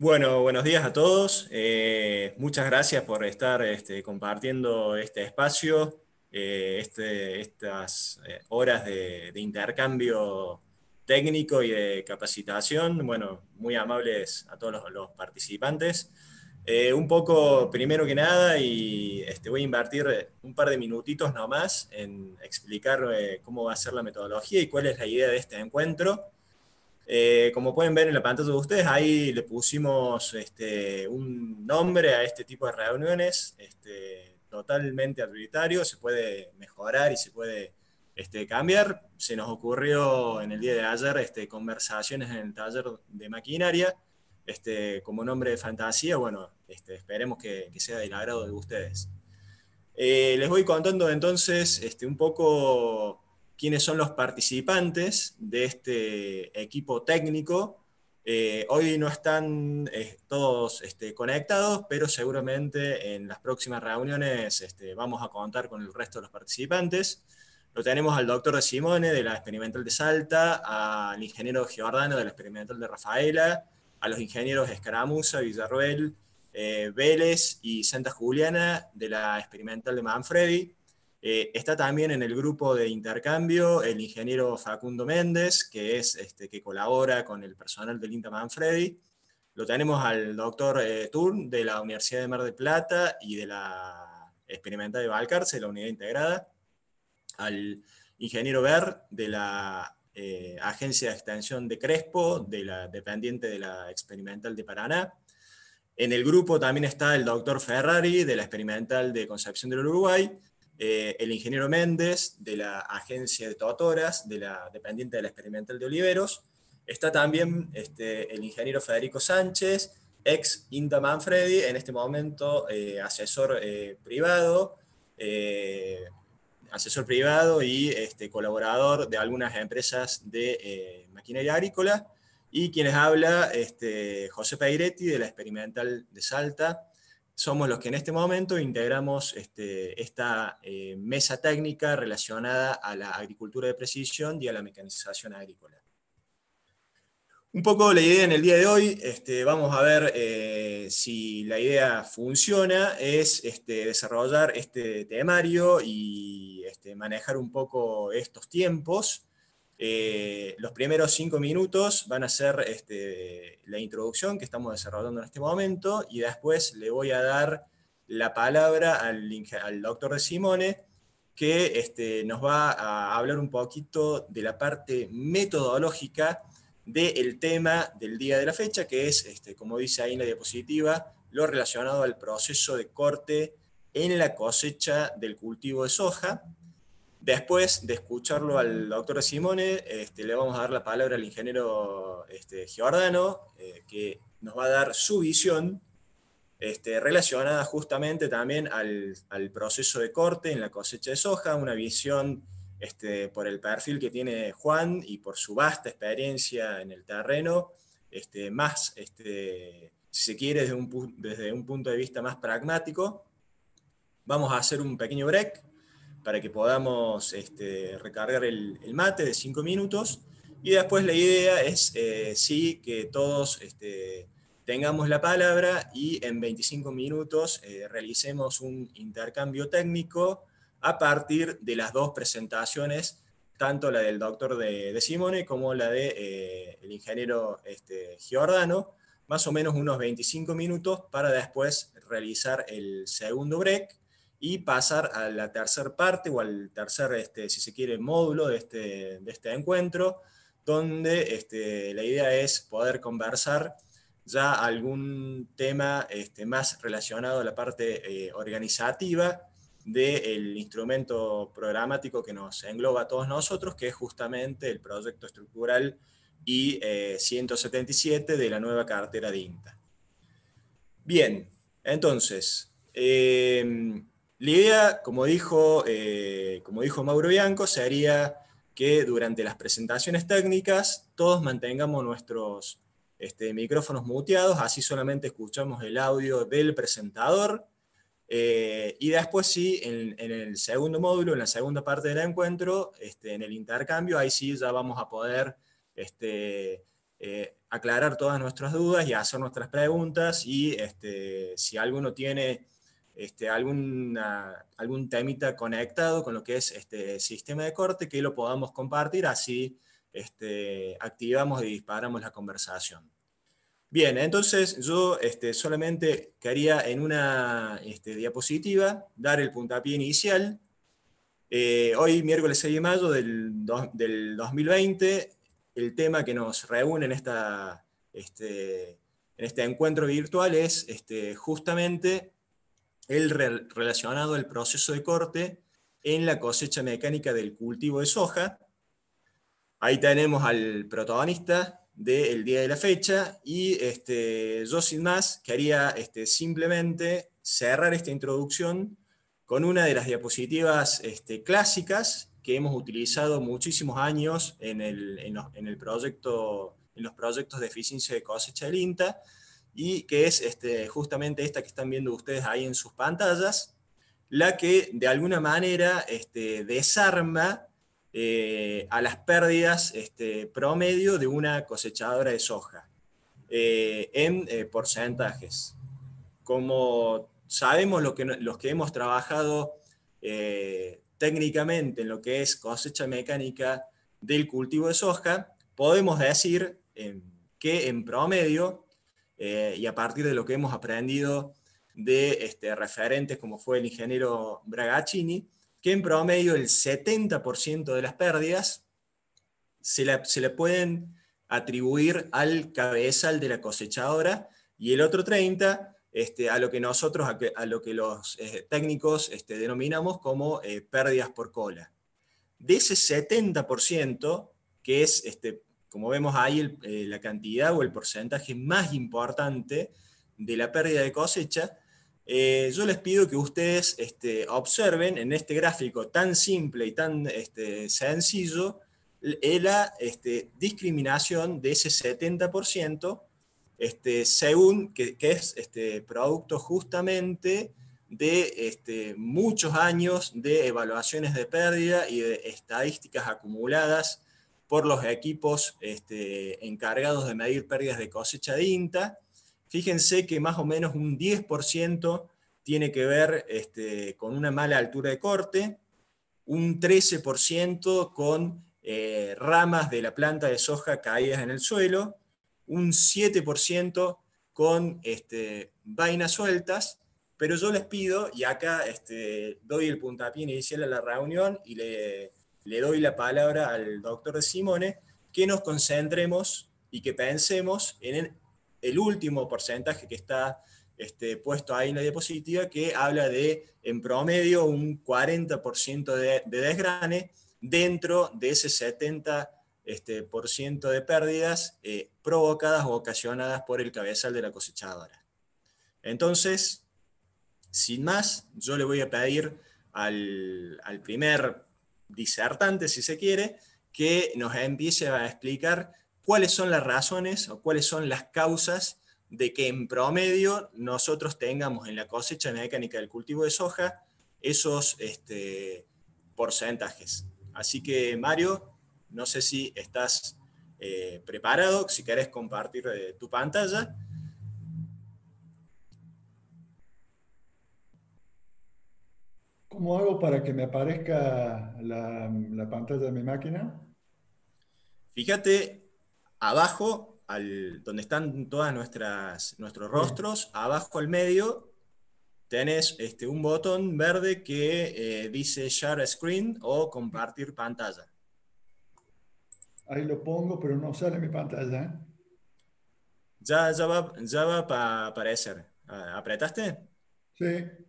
Bueno, buenos días a todos. Eh, muchas gracias por estar este, compartiendo este espacio, eh, este, estas eh, horas de, intercambio técnico y de capacitación. Bueno, muy amables a todos los, participantes. un poco, primero que nada, y este, voy a invertir un par de minutitos nomás en explicar cómo va a ser la metodología y cuál es la idea de este encuentro. Eh, como pueden ver en la pantalla de ustedes, ahí le pusimos este, un nombre a este tipo de reuniones, este, totalmente arbitrario, se puede mejorar y se puede este, cambiar. Se nos ocurrió en el día de ayer conversaciones en el taller de maquinaria, este, como nombre de fantasía, bueno, esperemos que, sea del agrado de ustedes. Eh, les voy contando entonces un poco quiénes son los participantes de este equipo técnico. Eh, hoy no están eh, todos este, conectados, pero seguramente en las próximas reuniones este, vamos a contar con el resto de los participantes. Lo tenemos al doctor de Simone de la Experimental de Salta, al ingeniero Giordano de la Experimental de Rafaela, a los ingenieros Escaramuza, Villarroel, eh, Vélez y Santa Juliana de la Experimental de Manfredi, eh, está también en el grupo de intercambio el ingeniero Facundo Méndez, que, es, este, que colabora con el personal del INTA Manfredi. Lo tenemos al doctor eh, Turn de la Universidad de Mar del Plata y de la Experimental de Valcarce, la unidad integrada. Al ingeniero Ver de la eh, Agencia de Extensión de Crespo, de la, dependiente de la Experimental de Paraná. En el grupo también está el doctor Ferrari de la Experimental de Concepción del Uruguay eh, el ingeniero Méndez de la agencia de Totoras, de la dependiente de la experimental de Oliveros. Está también este, el ingeniero Federico Sánchez, ex INTA Manfredi, en este momento eh, asesor eh, privado, asesor privado y este, colaborador de algunas empresas de maquinaria agrícola. Y quienes habla, este, José Peiretti de la experimental de Salta, somos los que en este momento integramos este, esta eh, mesa técnica relacionada a la agricultura de precisión y a la mecanización agrícola. Un poco la idea en el día de hoy, este, vamos a ver eh, si la idea funciona, es este, desarrollar este temario y manejar un poco estos tiempos eh, los primeros cinco minutos van a ser este, la introducción que estamos desarrollando en este momento y después le voy a dar la palabra al, doctor de Simone que este, nos va a hablar un poquito de la parte metodológica del tema del día de la fecha, que es, este, como dice ahí en la diapositiva, lo relacionado al proceso de corte en la cosecha del cultivo de soja, Después de escucharlo al doctor Simone, este, le vamos a dar la palabra al ingeniero este, Giordano, eh, que nos va a dar su visión este, relacionada justamente también al, proceso de corte en la cosecha de soja, una visión este, por el perfil que tiene Juan y por su vasta experiencia en el terreno, este, más, si se quiere, desde un, desde un punto de vista más pragmático. Vamos a hacer un pequeño break para que podamos este, recargar el, mate de 5 minutos. Y después la idea es, eh, sí, que todos este, tengamos la palabra y en 25 minutos eh, realicemos un intercambio técnico a partir de las dos presentaciones, tanto la del doctor de, Simone como la del de, eh, ingeniero este, Giordano, más o menos unos 25 minutos para después realizar el segundo break y pasar a la tercera parte o al tercer, este, si se quiere, módulo de este, de este encuentro, donde este, la idea es poder conversar ya algún tema este, más relacionado a la parte eh, organizativa del instrumento programático que nos engloba a todos nosotros, que es justamente el proyecto estructural I-177 eh, de la nueva cartera de INTA. Bien, entonces, eh, la idea, como dijo, eh, como dijo Mauro Bianco, sería que durante las presentaciones técnicas todos mantengamos nuestros este, micrófonos muteados, así solamente escuchamos el audio del presentador. Eh, y después sí, en, el segundo módulo, en la segunda parte del encuentro, este, en el intercambio, ahí sí ya vamos a poder este, eh, aclarar todas nuestras dudas y hacer nuestras preguntas y este, si alguno tiene este, algún temita conectado con lo que es este sistema de corte, que lo podamos compartir, así este, activamos y disparamos la conversación. Bien, entonces yo este, solamente quería en una este, diapositiva dar el puntapié inicial. Eh, hoy, miércoles 6 de mayo del, del 2020, el tema que nos reúne en, esta, este, en este encuentro virtual es este, justamente el relacionado al proceso de corte en la cosecha mecánica del cultivo de soja. Ahí tenemos al protagonista del día de la fecha y este, yo sin más quería este, simplemente cerrar esta introducción con una de las diapositivas este, clásicas que hemos utilizado muchísimos años en, el, en, el proyecto, en los proyectos de eficiencia de cosecha del INTA, y que es este, justamente esta que están viendo ustedes ahí en sus pantallas, la que de alguna manera este, desarma eh, a las pérdidas este, promedio de una cosechadora de soja eh, en eh, porcentajes. Como sabemos lo que, los que hemos trabajado técnicamente en lo que es cosecha mecánica del cultivo de soja, podemos decir que en promedio, eh, y a partir de lo que hemos aprendido de este, referentes como fue el ingeniero Bragaccini, que en promedio el 70% de las pérdidas se le, se le pueden atribuir al cabezal de la cosechadora y el otro 30% este, a lo que nosotros, a, lo que los eh, técnicos este, denominamos como eh, pérdidas por cola. De ese 70%, que es, este, como vemos ahí, eh, la cantidad o el porcentaje más importante de la pérdida de cosecha, yo les pido que ustedes observen en este gráfico tan simple y tan sencillo la discriminación de ese 70% este, según que, es este, producto justamente de este, muchos años de evaluaciones de pérdida y de estadísticas acumuladas por los equipos este, encargados de medir pérdidas de cosecha de INTA. Fíjense que más o menos un 10% tiene que ver este, con una mala altura de corte, un 13% con eh, ramas de la planta de soja caídas en el suelo, un 7% con este, vainas sueltas, pero yo les pido, y acá doy el puntapié inicial a la reunión y le, le doy la palabra al doctor Simone, que nos concentremos y que pensemos en el, último porcentaje que está este, puesto ahí en la diapositiva, que habla de, en promedio, un 40% de, de desgrane dentro de ese 70% este, de pérdidas eh, provocadas o ocasionadas por el cabezal de la cosechadora. Entonces, sin más, yo le voy a pedir al, primer disertante, si se quiere, que nos empiece a explicar cuáles son las razones o cuáles son las causas de que en promedio nosotros tengamos en la cosecha mecánica del cultivo de soja esos este, porcentajes. Así que, Mario, no sé si estás eh, preparado, si querés compartir eh, tu pantalla. ¿Cómo hago para que me aparezca la, pantalla de mi máquina? Fíjate abajo, al, donde están todos nuestros rostros, abajo al medio tenés este, un botón verde que eh, dice Share Screen o compartir pantalla. Ahí lo pongo, pero no sale mi pantalla. ¿eh? Ya, ya va, ya va a aparecer. ¿Apretaste? Sí.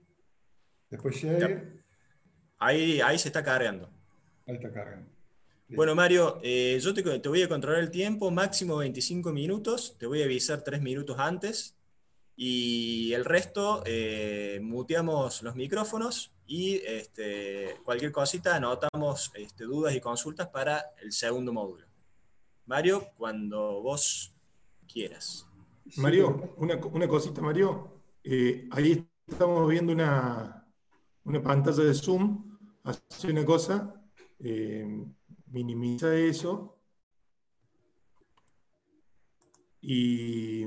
Después share. Ahí, ahí se está cargando. Ahí está cargando. Bueno, Mario, eh, yo te, te, voy a controlar el tiempo, máximo 25 minutos. Te voy a avisar 3 minutos antes. Y el resto, eh, muteamos los micrófonos y este, cualquier cosita anotamos este, dudas y consultas para el segundo módulo. Mario, cuando vos quieras. Mario, una, cosita, Mario. Eh, ahí estamos viendo una, pantalla de Zoom. Hace una cosa, eh, minimiza eso. y,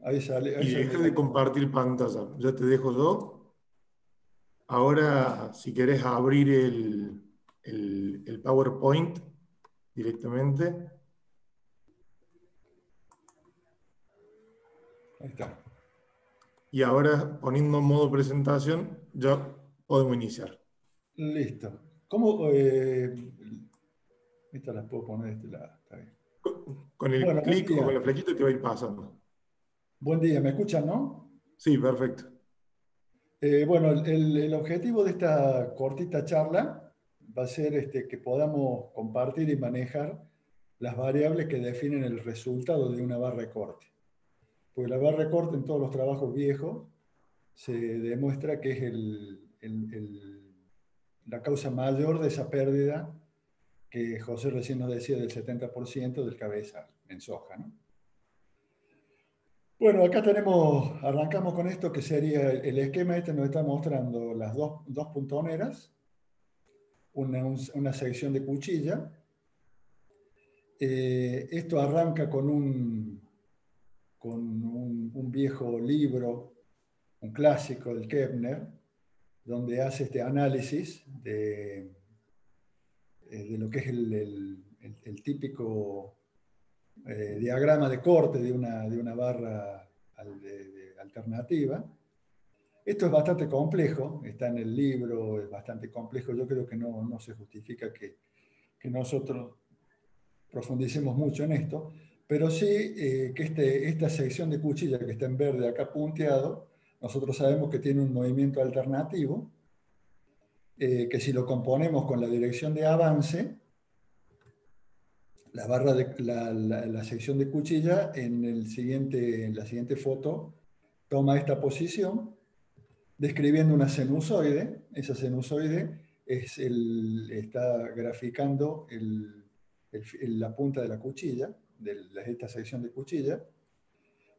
ahí sale. y deja de compartir pantalla. Ya te dejo yo. Ahora, si querés abrir el, el PowerPoint directamente. Ahí está. Y ahora, poniendo modo presentación, ya podemos iniciar. Listo. ¿Cómo? Eh, estas las puedo poner de este lado. Está bien. Con el clic o con la flechita te va a ir pasando. Buen día, ¿me escuchan, no? Sí, perfecto. Eh, bueno, el, el, objetivo de esta cortita charla va a ser este, que podamos compartir y manejar las variables que definen el resultado de una barra de corte. Porque la barra de corte en todos los trabajos viejos se demuestra que es el, la causa mayor de esa pérdida que José recién nos decía del 70% del cabeza en soja. ¿no? Bueno, acá tenemos, arrancamos con esto que sería el esquema este nos está mostrando las dos, dos puntoneras, una, una, sección de cuchilla. Eh, esto arranca con un, con un, viejo libro, un clásico del Kepner, donde hace este análisis de, eh, de lo que es el, el, típico eh, diagrama de corte de una, de una barra alternativa. Esto es bastante complejo, está en el libro, es bastante complejo. Yo creo que no, no se justifica que, que nosotros profundicemos mucho en esto, pero sí eh, que este, esta sección de cuchilla que está en verde acá punteado, nosotros sabemos que tiene un movimiento alternativo, eh, que si lo componemos con la dirección de avance, la, barra la, sección de cuchilla en, el siguiente, en la siguiente foto toma esta posición, describiendo una sinusoide. Esa sinusoide es el, está graficando la punta de la cuchilla de esta sección de cuchilla.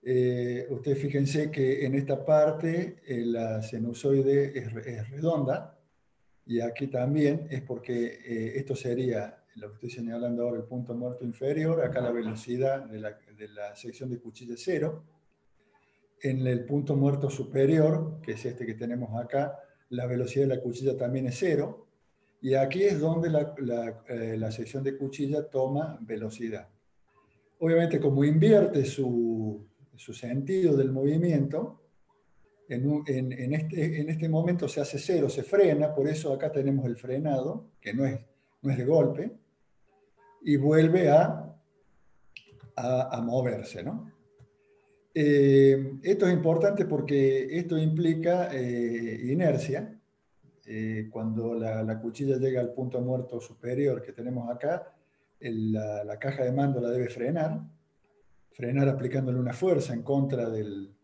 Eh, ustedes fíjense que en esta parte eh, la sinusoide es, redonda y aquí también es porque eh, esto sería lo que estoy señalando ahora, el punto muerto inferior, acá la velocidad de la, de la sección de cuchilla es cero. En el punto muerto superior, que es este que tenemos acá, la velocidad de la cuchilla también es cero. Y aquí es donde la, la, la sección de cuchilla toma velocidad. Obviamente, como invierte su, sentido del movimiento, en, este, en, este, momento se hace cero, se frena, por eso acá tenemos el frenado, que no es, de golpe, y vuelve a, a, moverse. ¿no? Eh, esto es importante porque esto implica eh, inercia. Eh, cuando la, la, cuchilla llega al punto muerto superior que tenemos acá, la, caja de mando la debe frenar, frenar aplicándole una fuerza en contra del,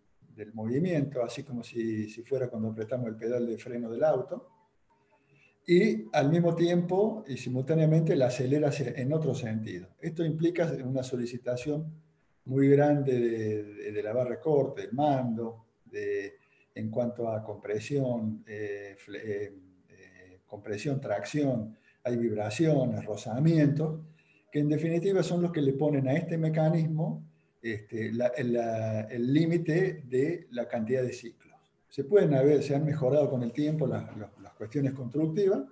movimiento, así como si, fuera cuando apretamos el pedal de freno del auto, y al mismo tiempo y simultáneamente la acelera en otro sentido. Esto implica una solicitación muy grande de, la barra de corte, del mando, en cuanto a compresión, eh, eh, eh, compresión, tracción, hay vibraciones, rozamientos, que en definitiva son los que le ponen a este mecanismo este, el límite de la cantidad de ciclos. Se pueden haber, se han mejorado con el tiempo las, las cuestiones constructivas,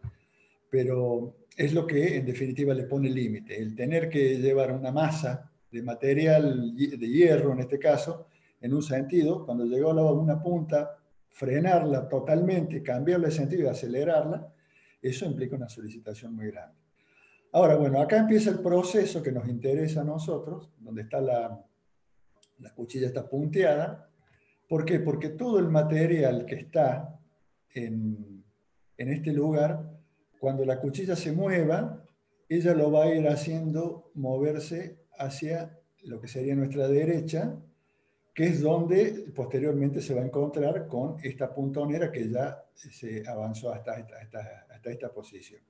pero es lo que en definitiva le pone límite. El tener que llevar una masa de material de hierro, en este caso, en un sentido, cuando llegó a una punta, frenarla totalmente, cambiarle sentido y acelerarla, eso implica una solicitación muy grande. Ahora, bueno, acá empieza el proceso que nos interesa a nosotros, donde está la, la cuchilla está punteada. ¿Por qué? Porque todo el material que está en, en este lugar, cuando la cuchilla se mueva, ella lo va a ir haciendo moverse hacia lo que sería nuestra derecha, que es donde posteriormente se va a encontrar con esta puntonera que ya se avanzó hasta hasta esta posición.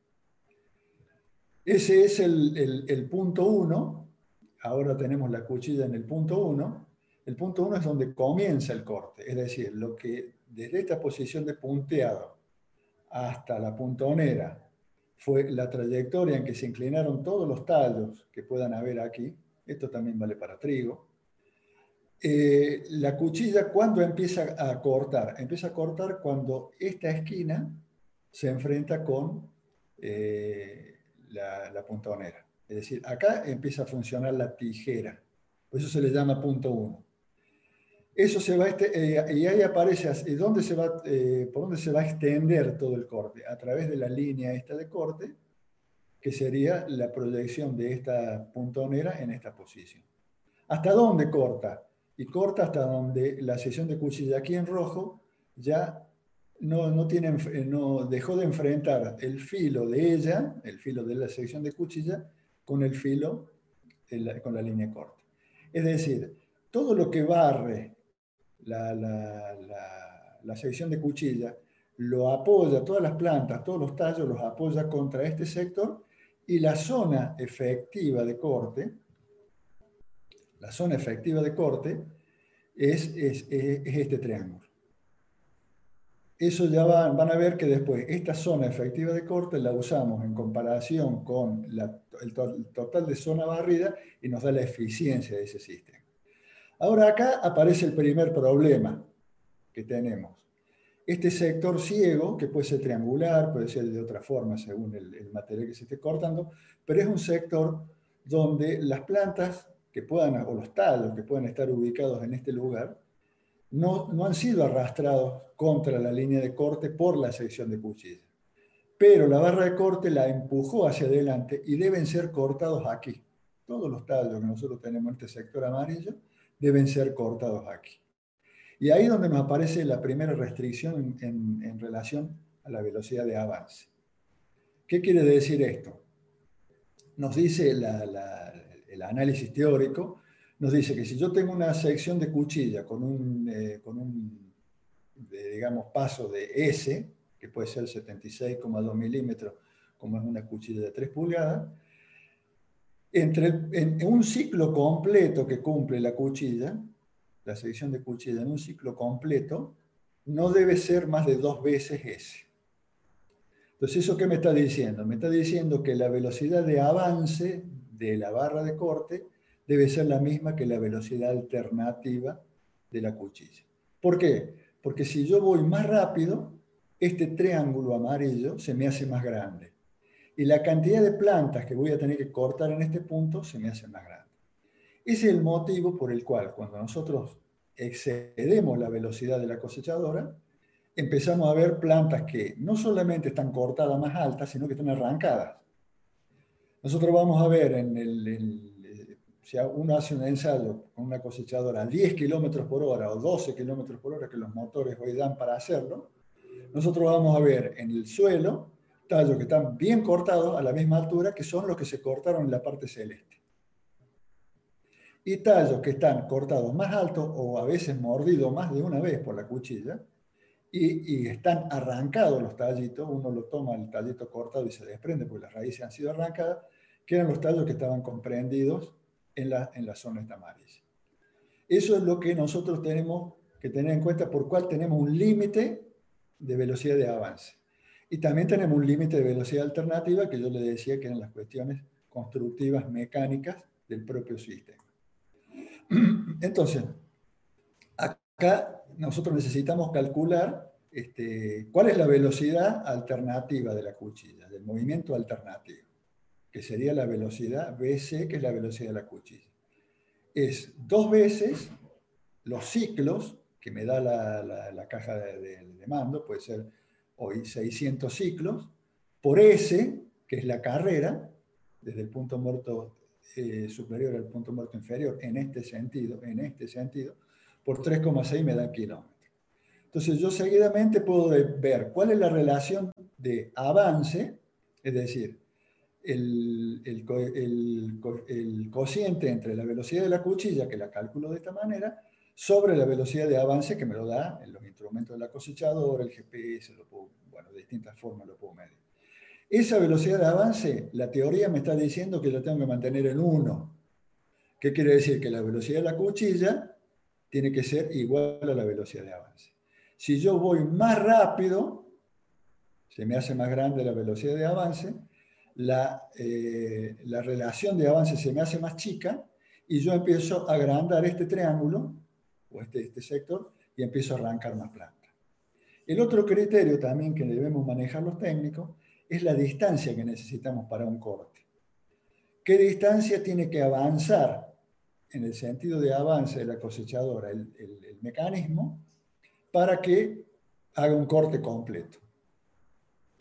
Ese es el, punto 1. Ahora tenemos la cuchilla en el punto 1. El punto 1 es donde comienza el corte, es decir, lo que desde esta posición de punteado hasta la puntonera fue la trayectoria en que se inclinaron todos los tallos que puedan haber aquí, esto también vale para trigo. Eh, la cuchilla, ¿cuándo empieza a cortar? Empieza a cortar cuando esta esquina se enfrenta con eh, la, puntonera. Es decir, acá empieza a funcionar la tijera. Por eso se le llama punto 1. Eso se va este, eh, y ahí aparece ¿dónde se va, por dónde se va a extender todo el corte. A través de la línea esta de corte, que sería la proyección de esta puntonera en esta posición. ¿Hasta dónde corta? y corta hasta donde la sección de cuchilla aquí en rojo ya no, no, tiene, no dejó de enfrentar el filo de ella, el filo de la sección de cuchilla, con el filo, con la línea corta. Es decir, todo lo que barre la, sección de cuchilla lo apoya, todas las plantas, todos los tallos los apoya contra este sector y la zona efectiva de corte, la zona efectiva de corte es, este triángulo. Eso ya van, van, a ver que después esta zona efectiva de corte la usamos en comparación con el, total de zona barrida y nos da la eficiencia de ese sistema. Ahora acá aparece el primer problema que tenemos. Este sector ciego, que puede ser triangular, puede ser de otra forma según el, el material que se esté cortando, pero es un sector donde las plantas que puedan, o los tallos que puedan estar ubicados en este lugar, no, han sido arrastrados contra la línea de corte por la sección de cuchilla. Pero la barra de corte la empujó hacia adelante y deben ser cortados aquí. Todos los tallos que nosotros tenemos en este sector amarillo deben ser cortados aquí. Y ahí es donde nos aparece la primera restricción en, relación a la velocidad de avance. ¿Qué quiere decir esto? Nos dice el análisis teórico, nos dice que si yo tengo una sección de cuchilla con un, eh, con un digamos, paso de S, que puede ser 76,2 milímetros, como es una cuchilla de 3 pulgadas, entre en, un ciclo completo que cumple la cuchilla, la sección de cuchilla en un ciclo completo, no debe ser más de dos veces S. Entonces, ¿eso qué me está diciendo? Me está diciendo que la velocidad de avance de la barra de corte debe ser la misma que la velocidad alternativa de la cuchilla. ¿Por qué? Porque si yo voy más rápido, este triángulo amarillo se me hace más grande. Y la cantidad de plantas que voy a tener que cortar en este punto se me hace más grande. Ese es el motivo por el cual cuando nosotros excedemos la velocidad de la cosechadora, empezamos a ver plantas que no solamente están cortadas más altas, sino que están arrancadas. Nosotros vamos a ver en el, si uno hace un ensayo con una cosechadora a 10 kilómetros por hora o 12 kilómetros por hora que los motores hoy dan para hacerlo, nosotros vamos a ver en el suelo tallos que están bien cortados a la misma altura que son los que se cortaron en la parte celeste. Y tallos que están cortados más altos o a veces mordidos más de una vez por la cuchilla, y, y, están arrancados los tallitos, uno lo toma el tallito cortado y se desprende porque las raíces han sido arrancadas, que eran los tallos que estaban comprendidos en la, en la zona amarilla. Eso es lo que nosotros tenemos que tener en cuenta por cuál tenemos un límite de velocidad de avance. Y también tenemos un límite de velocidad alternativa que yo le decía que eran las cuestiones constructivas mecánicas del propio sistema. Entonces, acá nosotros necesitamos calcular este, cuál es la velocidad alternativa de la cuchilla, del movimiento alternativo que sería la velocidad BC, que es la velocidad de la cuchilla. Es dos veces los ciclos que me da la, caja de, mando, puede ser hoy 600 ciclos, por S, que es la carrera, desde el punto muerto eh, superior al punto muerto inferior, en este sentido, en este sentido, por 3,6 me da kilómetros. Entonces yo seguidamente puedo ver cuál es la relación de avance, es decir, el, el, cociente entre la velocidad de la cuchilla, que la calculo de esta manera, sobre la velocidad de avance que me lo da en los instrumentos de la cosechadora, el GPS, lo bueno, de distintas formas lo puedo medir. Esa velocidad de avance, la teoría me está diciendo que la tengo que mantener en 1. ¿Qué quiere decir? Que la velocidad de la cuchilla tiene que ser igual a la velocidad de avance. Si yo voy más rápido, se me hace más grande la velocidad de avance, la, eh, la relación de avance se me hace más chica y yo empiezo a agrandar este triángulo, o este, este sector, y empiezo a arrancar más planta. El otro criterio también que debemos manejar los técnicos es la distancia que necesitamos para un corte. ¿Qué distancia tiene que avanzar en el sentido de avance de la cosechadora el, mecanismo para que haga un corte completo?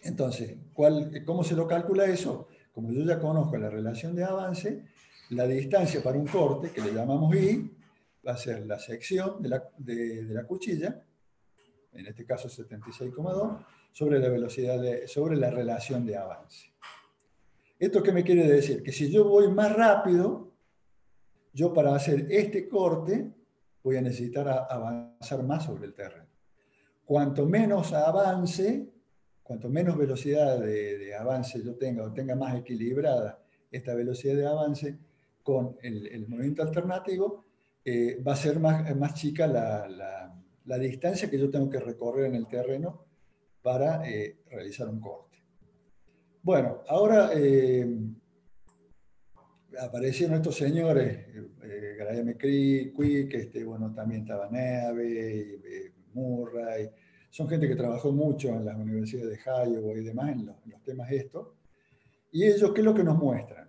Entonces, ¿cómo se lo calcula eso? Como yo ya conozco la relación de avance, la distancia para un corte, que le llamamos I, va a ser la sección de la, de, la cuchilla, en este caso 76,2, sobre la velocidad, de, sobre la relación de avance. ¿Esto qué me quiere decir? Que si yo voy más rápido, yo para hacer este corte voy a necesitar avanzar más sobre el terreno. Cuanto menos avance, cuanto menos velocidad de, avance yo tenga o tenga más equilibrada esta velocidad de avance con el, movimiento alternativo, eh, va a ser más, más chica la, distancia que yo tengo que recorrer en el terreno para eh, realizar un corte. Bueno, ahora eh, aparecieron estos señores, eh, Graham Quick, este, bueno, también estaba Neve, Murray, son gente que trabajó mucho en las universidades de Iowa y demás en los, temas estos. Y ellos, ¿qué es lo que nos muestran?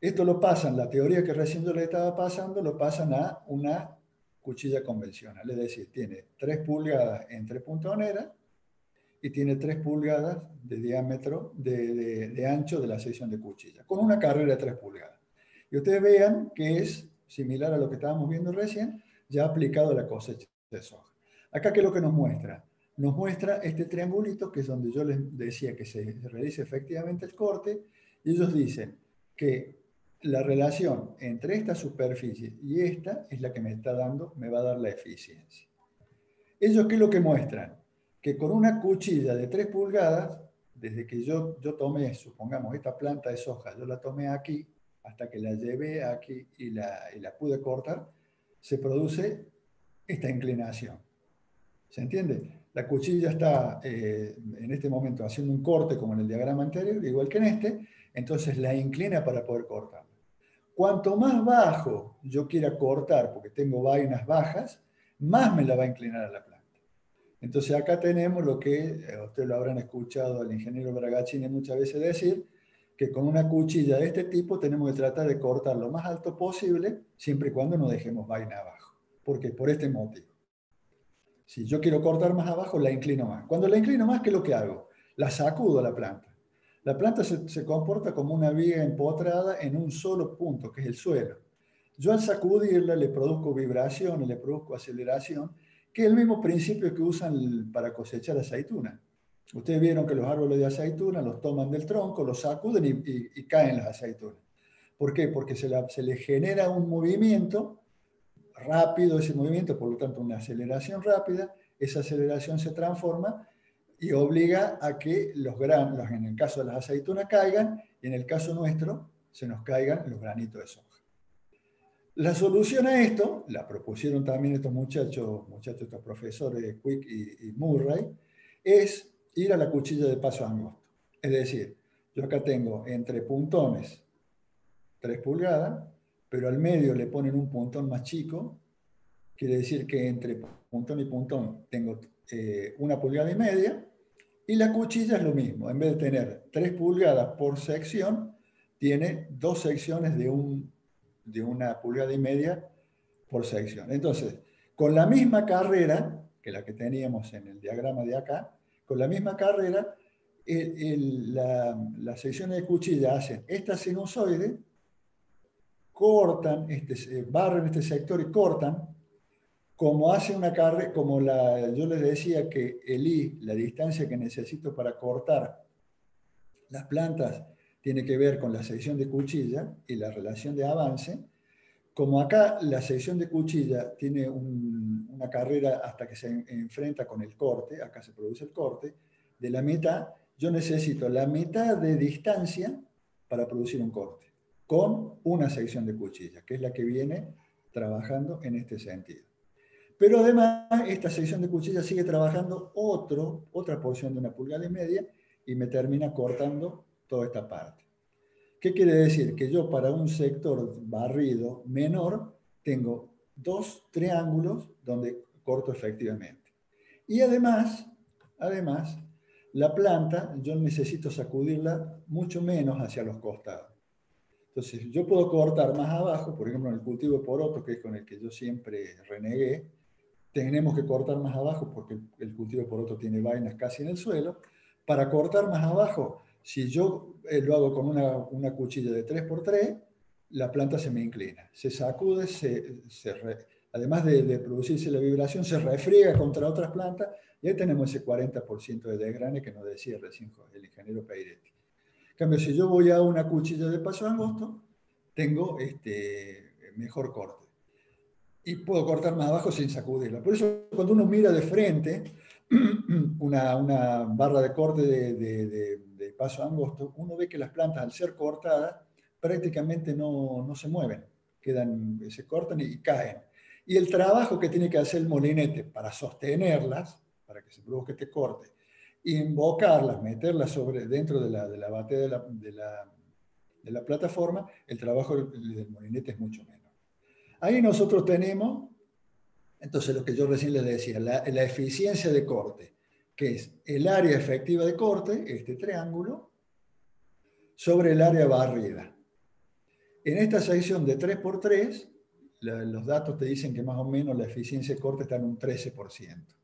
Esto lo pasan, la teoría que recién yo le estaba pasando, lo pasan a una cuchilla convencional, es decir, tiene 3 pulgadas en 3 puntoneras y tiene 3 pulgadas de diámetro, de, de, ancho de la sección de cuchilla, con una carrera de 3 pulgadas. Y ustedes vean que es similar a lo que estábamos viendo recién, ya aplicado a la cosecha de soja. Acá, ¿qué es lo que nos muestra? Nos muestra este triangulito, que es donde yo les decía que se realiza efectivamente el corte, y ellos dicen que la relación entre esta superficie y esta es la que me está dando, me va a dar la eficiencia. Ellos, ¿qué es lo que muestran? Que con una cuchilla de 3 pulgadas, desde que yo, yo tomé, supongamos, esta planta de soja, yo la tomé aquí, hasta que la llevé aquí y la, y la pude cortar, se produce esta inclinación. ¿Se entiende? La cuchilla está eh, en este momento haciendo un corte como en el diagrama anterior, igual que en este, entonces la inclina para poder cortar. Cuanto más bajo yo quiera cortar, porque tengo vainas bajas, más me la va a inclinar a la planta. Entonces acá tenemos lo que, eh, ustedes lo habrán escuchado al ingeniero Bragaccini muchas veces decir, que con una cuchilla de este tipo tenemos que tratar de cortar lo más alto posible, siempre y cuando no dejemos vaina abajo. porque Por este motivo. Si yo quiero cortar más abajo, la inclino más. Cuando la inclino más, ¿qué es lo que hago? La sacudo a la planta. La planta se, comporta como una viga empotrada en un solo punto, que es el suelo. Yo al sacudirla le produzco vibración, le produzco aceleración, que es el mismo principio que usan para cosechar aceituna. Ustedes vieron que los árboles de aceituna los toman del tronco, los sacuden y, caen las aceitunas. ¿Por qué? Porque se, se le genera un movimiento rápido ese movimiento, por lo tanto una aceleración rápida, esa aceleración se transforma y obliga a que los granos, en el caso de las aceitunas, caigan y en el caso nuestro se nos caigan los granitos de soja. La solución a esto, la propusieron también estos muchachos, muchachos estos profesores Quick y, y Murray, es ir a la cuchilla de paso angosto. Es decir, yo acá tengo entre puntones 3 pulgadas pero al medio le ponen un puntón más chico, quiere decir que entre puntón y puntón tengo eh, una pulgada y media, y la cuchilla es lo mismo, en vez de tener tres pulgadas por sección, tiene dos secciones de, un, de una pulgada y media por sección. Entonces, con la misma carrera, que la que teníamos en el diagrama de acá, con la misma carrera, la, las secciones de cuchilla hacen esta sinusoide cortan, este, barren este sector y cortan, como hace una carrera, como la, yo les decía que el I, la distancia que necesito para cortar las plantas, tiene que ver con la sección de cuchilla y la relación de avance, como acá la sección de cuchilla tiene una carrera hasta que se enfrenta con el corte, acá se produce el corte, de la mitad, yo necesito la mitad de distancia para producir un corte con una sección de cuchilla, que es la que viene trabajando en este sentido. Pero además, esta sección de cuchilla sigue trabajando otro, otra porción de una pulgada y media y me termina cortando toda esta parte. ¿Qué quiere decir? Que yo para un sector barrido menor tengo dos triángulos donde corto efectivamente. Y además, además, la planta yo necesito sacudirla mucho menos hacia los costados. Entonces, yo puedo cortar más abajo, por ejemplo, en el cultivo por otro, que es con el que yo siempre renegué, tenemos que cortar más abajo porque el cultivo por otro tiene vainas casi en el suelo. Para cortar más abajo, si yo eh, lo hago con una, cuchilla de 3x3, la planta se me inclina, se sacude, además de, de, producirse la vibración, se refriega contra otras plantas y ahí tenemos ese 40% de desgrane que nos decía recién el ingeniero Peiretti cambio, si yo voy a una cuchilla de paso angosto, tengo este, mejor corte. Y puedo cortar más abajo sin sacudirla. Por eso, cuando uno mira de frente una, una barra de corte de, de, paso angosto, uno ve que las plantas, al ser cortadas, prácticamente no, no se mueven. Quedan, se cortan y caen. Y el trabajo que tiene que hacer el molinete para sostenerlas, para que se produzca este corte, invocarlas, meterlas sobre, dentro de la, de la de la, de, la, plataforma, el trabajo del, molinete es mucho menos. Ahí nosotros tenemos, entonces lo que yo recién les decía, la, la eficiencia de corte, que es el área efectiva de corte, este triángulo, sobre el área barrida. En esta sección de 3x3, los datos te dicen que más o menos la eficiencia de corte está en un 13%.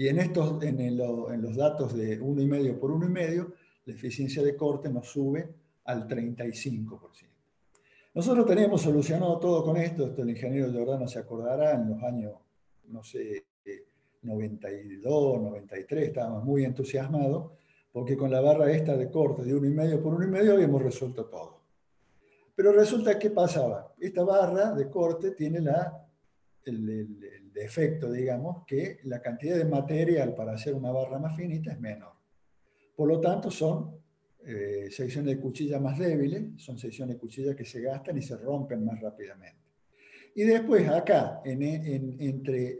Y en, estos, en, los datos de 1,5 por 1,5, la eficiencia de corte nos sube al 35%. Nosotros teníamos solucionado todo con esto, esto el ingeniero Giordano se acordará, en los años, no sé, 92, 93, estábamos muy entusiasmados, porque con la barra esta de corte de 1,5 por 1,5 habíamos resuelto todo. Pero resulta que pasaba, esta barra de corte tiene la, el, el, defecto, digamos, que la cantidad de material para hacer una barra más finita es menor. Por lo tanto, son eh, secciones de cuchilla más débiles, son secciones de cuchilla que se gastan y se rompen más rápidamente. Y después acá, entre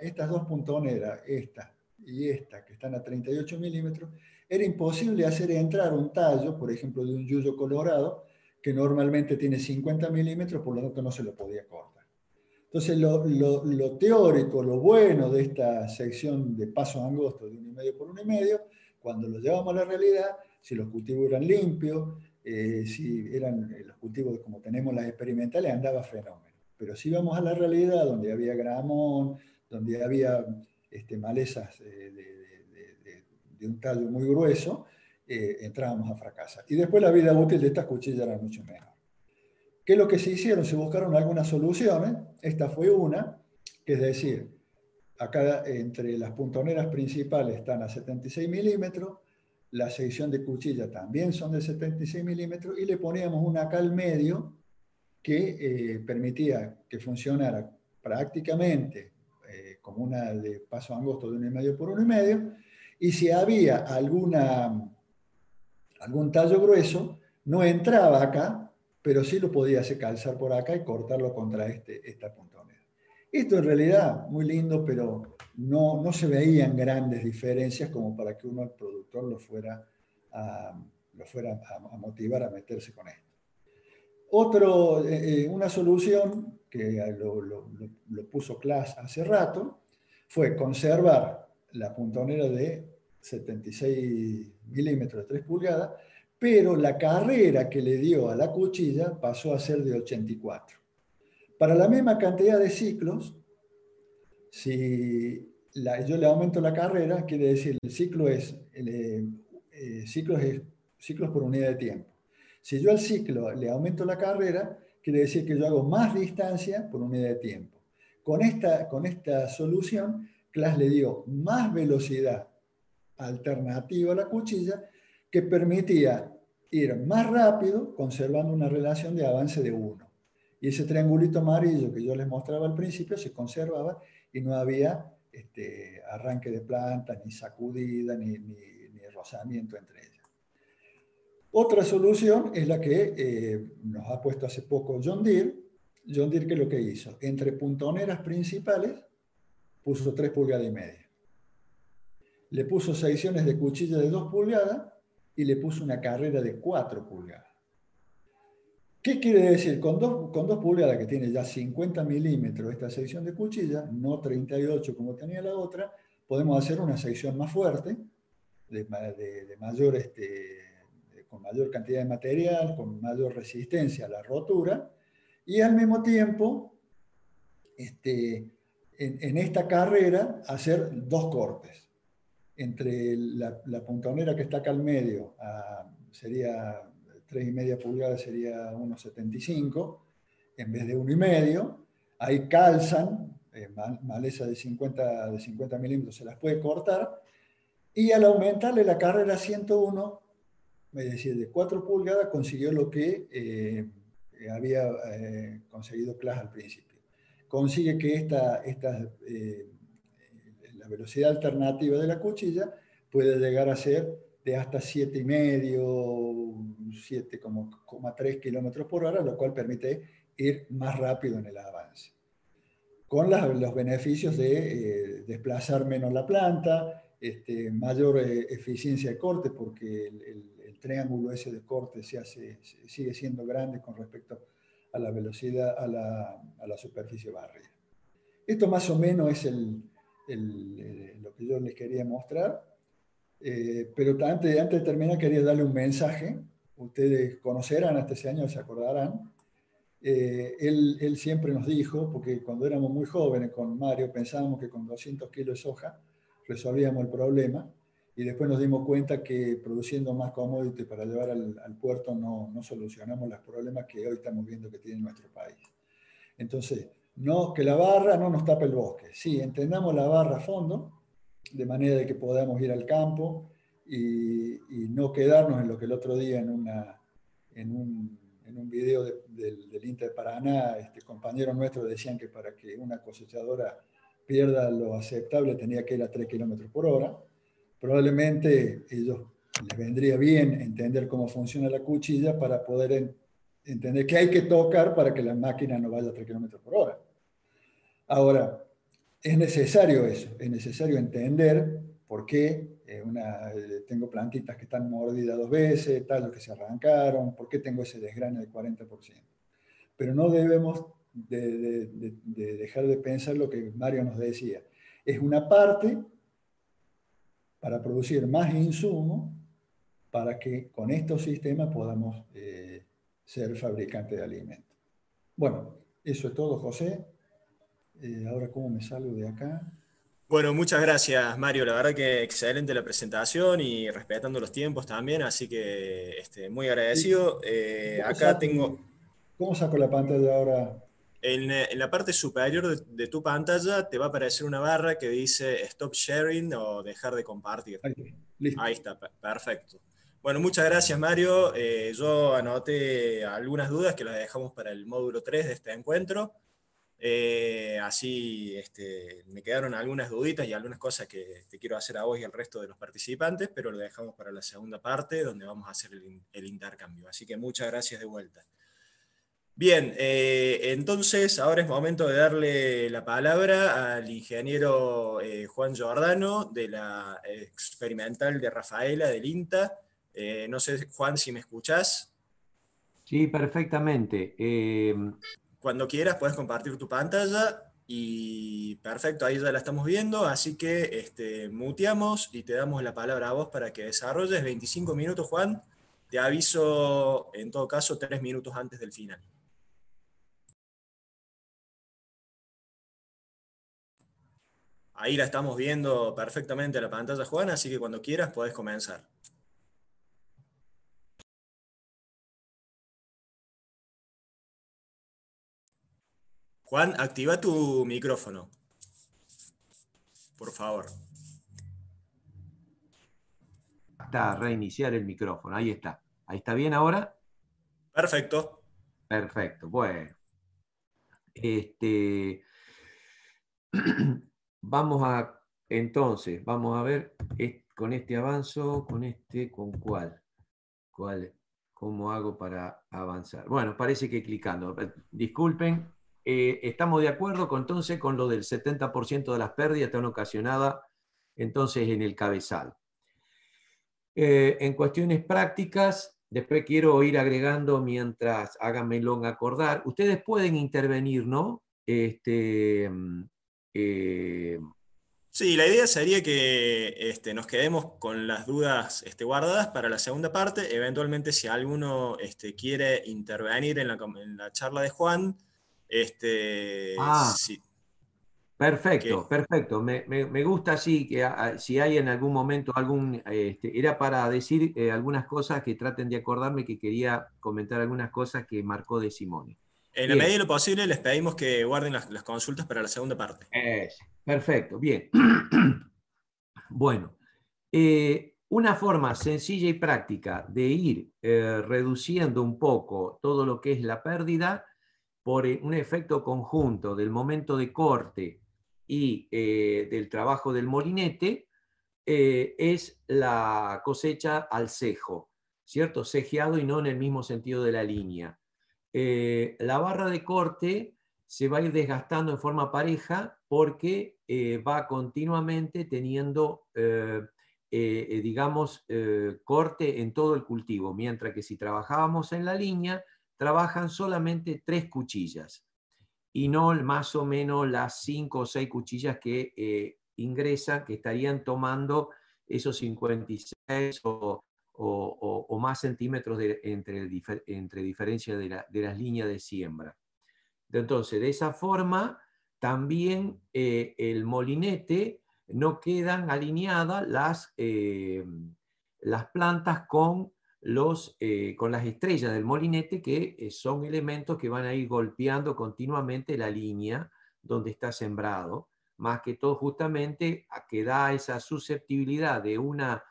estas dos puntoneras, esta y esta, que están a 38 milímetros, era imposible hacer entrar un tallo, por ejemplo, de un yuyo colorado, que normalmente tiene 50 milímetros, por lo tanto no se lo podía cortar. Entonces, lo, teórico, lo bueno de esta sección de paso angosto de 1,5 por 1,5, cuando lo llevamos a la realidad, si los cultivos eran limpios, eh, si eran eh, los cultivos como tenemos las experimentales, andaba fenómeno. Pero si vamos a la realidad, donde había gramón, donde había este, malezas eh, de, un tallo muy grueso, entrábamos a fracasar. Y después la vida útil de estas cuchillas era mucho menor. ¿Qué es lo que se hicieron? Se buscaron algunas soluciones. Esta fue una, que es decir, acá entre las puntoneras principales están a 76 milímetros, la sección de cuchilla también son de 76 milímetros, y le poníamos una acá al medio que eh, permitía que funcionara prácticamente eh, como una de paso angosto de 1,5 por 1,5, y si había alguna, algún tallo grueso, no entraba acá, pero sí lo podía hacer calzar por acá y cortarlo contra este, esta puntonera. Esto en realidad muy lindo, pero no, no se veían grandes diferencias como para que uno, el productor, lo fuera a, lo fuera a, motivar a meterse con esto. Otro, eh, eh, una solución que lo, lo, puso Class hace rato fue conservar la puntonera de 76 milímetros de 3 pulgadas, pero la carrera que le dio a la cuchilla pasó a ser de 84. Para la misma cantidad de ciclos, si yo le aumento la carrera, quiere decir el ciclo es, eh, ciclos, es ciclos por unidad de tiempo. Si yo al ciclo le aumento la carrera, quiere decir que yo hago más distancia por unidad de tiempo. Con esta, con esta solución, Class le dio más velocidad alternativa a la cuchilla que permitía ir más rápido conservando una relación de avance de 1. Y ese triangulito amarillo que yo les mostraba al principio se conservaba y no había este, arranque de planta, ni sacudida, ni, ni, rozamiento entre ellas. Otra solución es la que eh, nos ha puesto hace poco John Deere. John Deere, ¿qué es lo que hizo? Entre puntoneras principales puso 3 pulgadas y media le puso secciones de cuchilla de 2 pulgadas y le puso una carrera de 4 pulgadas. ¿Qué quiere decir? Con dos, con dos pulgadas que tiene ya 50 milímetros esta sección de cuchilla, no 38 como tenía la otra, podemos hacer una sección más fuerte, de, mayor, este, con mayor cantidad de material, con mayor resistencia a la rotura, y al mismo tiempo, este, en, esta carrera, hacer dos cortes. Entre la, la puntonera que está acá al medio, sería 3,5 pulgadas, sería 1,75, en vez de 1,5. Ahí calzan, eh, maleza de 50, de 50 milímetros se las puede cortar, y al aumentarle la carrera a 101, es decir, de 4 pulgadas, consiguió lo que eh, había eh, conseguido Clash al principio. Consigue que esta, esta la velocidad alternativa de la cuchilla puede llegar a ser de hasta 7,5, 7,3 kilómetros por hora, lo cual permite ir más rápido en el avance con los beneficios de eh, desplazar menos la planta, este, mayor eh, eficiencia de corte, porque el, triángulo ese de corte se hace, sigue siendo grande con respecto a la velocidad, a la, a la superficie barrida. Esto más o menos es el, eh, lo que yo les quería mostrar. pero antes, antes de terminar, quería darle un mensaje. Ustedes conocerán, hasta ese año se acordarán, eh, él, siempre nos dijo, porque cuando éramos muy jóvenes con Mario pensábamos que con 200 kilos de soja resolvíamos el problema y después nos dimos cuenta que produciendo más commodity para llevar al, puerto no, no, solucionamos los problemas que hoy estamos viendo que tiene nuestro país. Entonces, no, que la barra no nos tape el bosque. Sí, entendamos la barra a fondo, de manera de que podamos ir al campo y, no quedarnos en lo que el otro día en, una, en un en un video del, del Inter Paraná, este, compañeros nuestros decían que para que una cosechadora pierda lo aceptable tenía que ir a 3 kilómetros por hora. Probablemente ellos les vendría bien entender cómo funciona la cuchilla para poder entender qué hay que tocar para que la máquina no vaya a 3 kilómetros por hora. Ahora, es necesario eso, es necesario entender por qué eh, una, eh, tengo plantitas que están mordidas dos veces, tal, que se arrancaron, por qué tengo ese desgrane del 40%. Pero no debemos de, dejar de pensar lo que Mario nos decía. Es una parte para producir más insumo para que con estos sistemas podamos eh, ser fabricantes de alimentos. Bueno, eso es todo, José. Ahora, ¿cómo me salgo de acá? Bueno, muchas gracias Mario, la verdad que excelente la presentación y respetando los tiempos también, así que este, muy agradecido. Eh, acá tengo... ¿Cómo saco la pantalla ahora? En, la parte superior de, tu pantalla te va a aparecer una barra que dice Stop Sharing o dejar de compartir. Ahí, está, perfecto. Bueno, muchas gracias Mario. Eh, yo anoté algunas dudas que las dejamos para el módulo 3 de este encuentro. Eh, así este, me quedaron algunas duditas y algunas cosas que te quiero hacer a vos y al resto de los participantes, pero lo dejamos para la segunda parte donde vamos a hacer el, intercambio. Así que muchas gracias de vuelta. Bien, eh, entonces ahora es momento de darle la palabra al ingeniero eh, Juan Giordano de la experimental de Rafaela del INTA. no sé, Juan, si me escuchás. Sí, perfectamente. Cuando quieras puedes compartir tu pantalla y perfecto, ahí ya la estamos viendo, así que este, muteamos y te damos la palabra a vos para que desarrolles 25 minutos, Juan. Te aviso, en todo caso, tres minutos antes del final. Ahí la estamos viendo perfectamente la pantalla, Juan, así que cuando quieras podés comenzar. Juan, activa tu micrófono. Por favor. Está, reiniciar el micrófono. Ahí está. ¿Ahí está bien ahora? Perfecto. Perfecto. Bueno. Este, vamos a, entonces, vamos a ver con este avanzo, con este, ¿con cuál? ¿Cuál? ¿Cómo hago para avanzar? Bueno, parece que clicando. Disculpen, eh, estamos de acuerdo con, entonces con lo del 70% de las pérdidas están ocasionadas entonces en el cabezal. Eh, en cuestiones prácticas, Después quiero ir agregando mientras háganmelo acordar. Ustedes pueden intervenir, ¿no? Este, eh, Sí, la idea sería que este, nos quedemos con las dudas este, guardadas para la segunda parte. Eventualmente, si alguno este, quiere intervenir en la, charla de Juan, este, ah, perfecto, perfecto. Me, gusta así que si hay en algún momento algún... Este, era para decir eh, algunas cosas que traten de acordarme que quería comentar algunas cosas que marcó de Simone. En la medida de lo posible, les pedimos que guarden las, consultas para la segunda parte. perfecto, bien. bueno, eh, una forma sencilla y práctica de ir eh, reduciendo un poco todo lo que es la pérdida por eh, un efecto conjunto del momento de corte y del trabajo del molinete es la cosecha al cejo, ¿cierto? Cejeado y no en el mismo sentido de la línea. Eh, la barra de corte se va a ir desgastando en forma pareja porque eh, va continuamente teniendo, eh, digamos, corte en todo el cultivo, mientras que si trabajábamos en la línea, trabajan solamente tres cuchillas y no más o menos las cinco o seis cuchillas que ingresan, que estarían tomando esos 56 o o, más centímetros entre, entre, diferencia de, las líneas de siembra. Entonces, de esa forma, también eh, el molinete no quedan alineadas las, eh, las plantas con, los, eh, con las estrellas del molinete, que son elementos que van a ir golpeando continuamente la línea donde está sembrado, más que todo justamente a que da esa susceptibilidad de una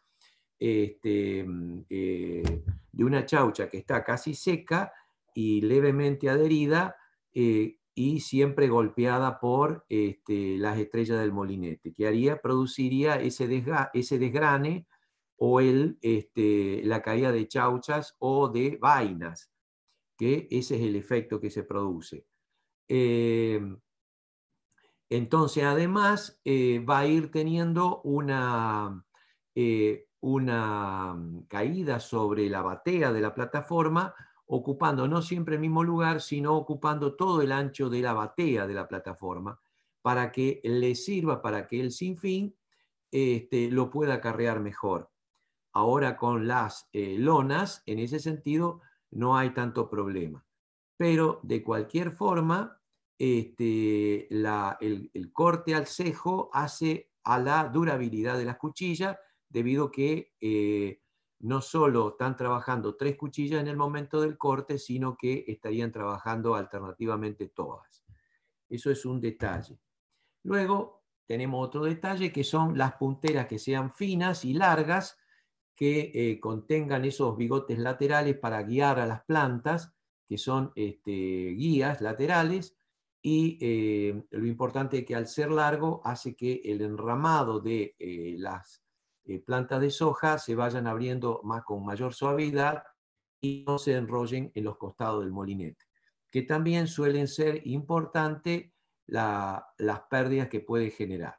este, mm, eh, de una chaucha que está casi seca y levemente adherida eh, y siempre golpeada por este, las estrellas del molinete, que haría, produciría ese, ese desgrane o el, este, la caída de chauchas o de vainas, que ese es el efecto que se produce. Em, entonces, además, eh, va a ir teniendo una, una mm, caída sobre la batea de la plataforma, ocupando no siempre el mismo lugar, sino ocupando todo el ancho de la batea de la plataforma, para que le sirva para que el sinfín este, lo pueda carrear mejor. Ahora con las eh, lonas, en ese sentido, no hay tanto problema. Pero de cualquier forma, este, el, corte al cejo hace a la durabilidad de las cuchillas debido que eh, no solo están trabajando tres cuchillas en el momento del corte, sino que estarían trabajando alternativamente todas. Eso es un detalle. Luego tenemos otro detalle que son las punteras que sean finas y largas, que eh, contengan esos bigotes laterales para guiar a las plantas, que son este, guías laterales, y eh, lo importante es que al ser largo hace que el enramado de las eh, plantas de soja se vayan abriendo más con mayor suavidad y no se enrollen en los costados del molinete, que también suelen ser importantes las pérdidas que puede generar.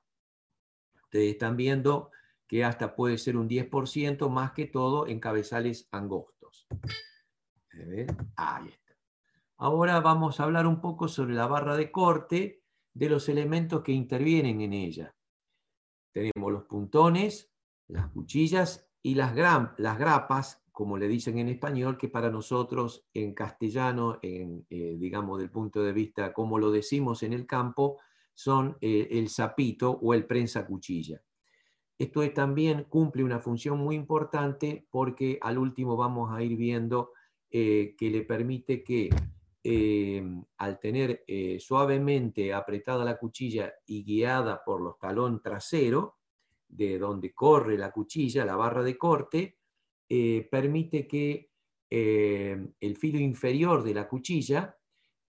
Ustedes están viendo que hasta puede ser un 10% más que todo en cabezales angostos. Ahí está. Ahora vamos a hablar un poco sobre la barra de corte de los elementos que intervienen en ella. Tenemos los puntones, las cuchillas y las, grapas, como le dicen en español, que para nosotros en castellano, en, eh, digamos del punto de vista como lo decimos en el campo, son eh, el sapito o el prensa cuchilla. Esto también cumple una función muy importante porque al último vamos a ir viendo eh, que le permite que al tener suavemente apretada la cuchilla y guiada por los talón trasero, de donde corre la cuchilla, la barra de corte, eh, permite que eh, el filo inferior de la cuchilla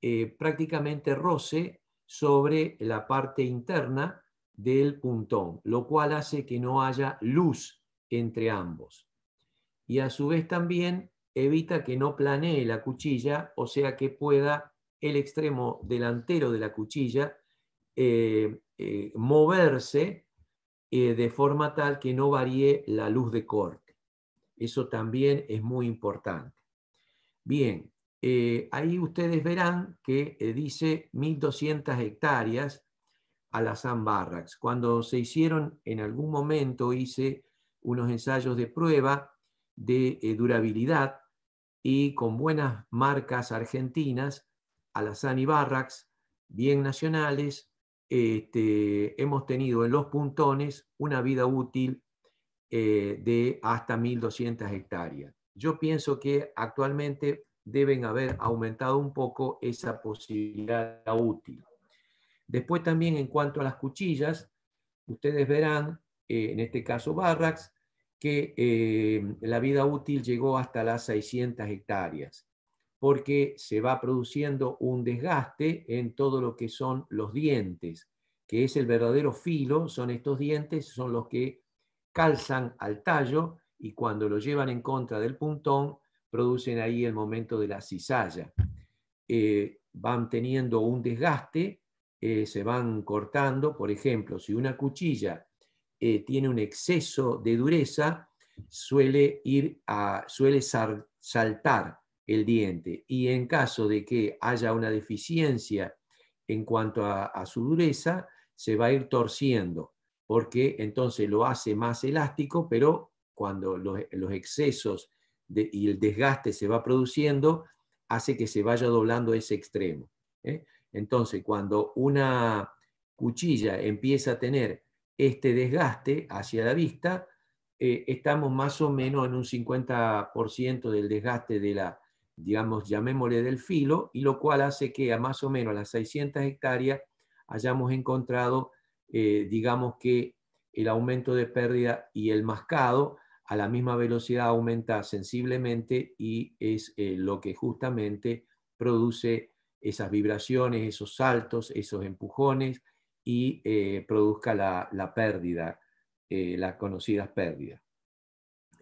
eh, prácticamente roce sobre la parte interna del puntón, lo cual hace que no haya luz entre ambos. Y a su vez también evita que no planee la cuchilla, o sea que pueda el extremo delantero de la cuchilla moverse eh, de forma tal que no varíe la luz de corte. Eso también es muy importante. Bien, eh, ahí ustedes verán que eh, dice 1.200 hectáreas a la San Barracks. Cuando se hicieron, en algún momento hice unos ensayos de prueba de eh, durabilidad y con buenas marcas argentinas, Alazán y Barracks, bien nacionales, este, hemos tenido en los puntones una vida útil eh, de hasta 1.200 hectáreas. Yo pienso que actualmente deben haber aumentado un poco esa posibilidad útil. Después también en cuanto a las cuchillas, ustedes verán, eh, en este caso Barracks, que eh, la vida útil llegó hasta las 600 hectáreas, porque se va produciendo un desgaste en todo lo que son los dientes, que es el verdadero filo, son estos dientes, son los que calzan al tallo y cuando lo llevan en contra del puntón, producen ahí el momento de la cizalla. Eh, van teniendo un desgaste, eh, se van cortando, por ejemplo, si una cuchilla eh, tiene un exceso de dureza, suele, ir suele saltar el diente. Y en caso de que haya una deficiencia en cuanto a, su dureza, se va a ir torciendo, porque entonces lo hace más elástico, pero cuando los, excesos y el desgaste se va produciendo, hace que se vaya doblando ese extremo. ¿eh? Entonces, cuando una cuchilla empieza a tener este desgaste hacia la vista, eh, estamos más o menos en un 50% del desgaste de la, digamos, llamémosle del filo, y lo cual hace que a más o menos las 600 hectáreas hayamos encontrado, eh, digamos que el aumento de pérdida y el mascado a la misma velocidad aumenta sensiblemente y es eh, lo que justamente produce esas vibraciones, esos saltos, esos empujones y eh, produzca la, pérdida, eh, las conocidas pérdidas.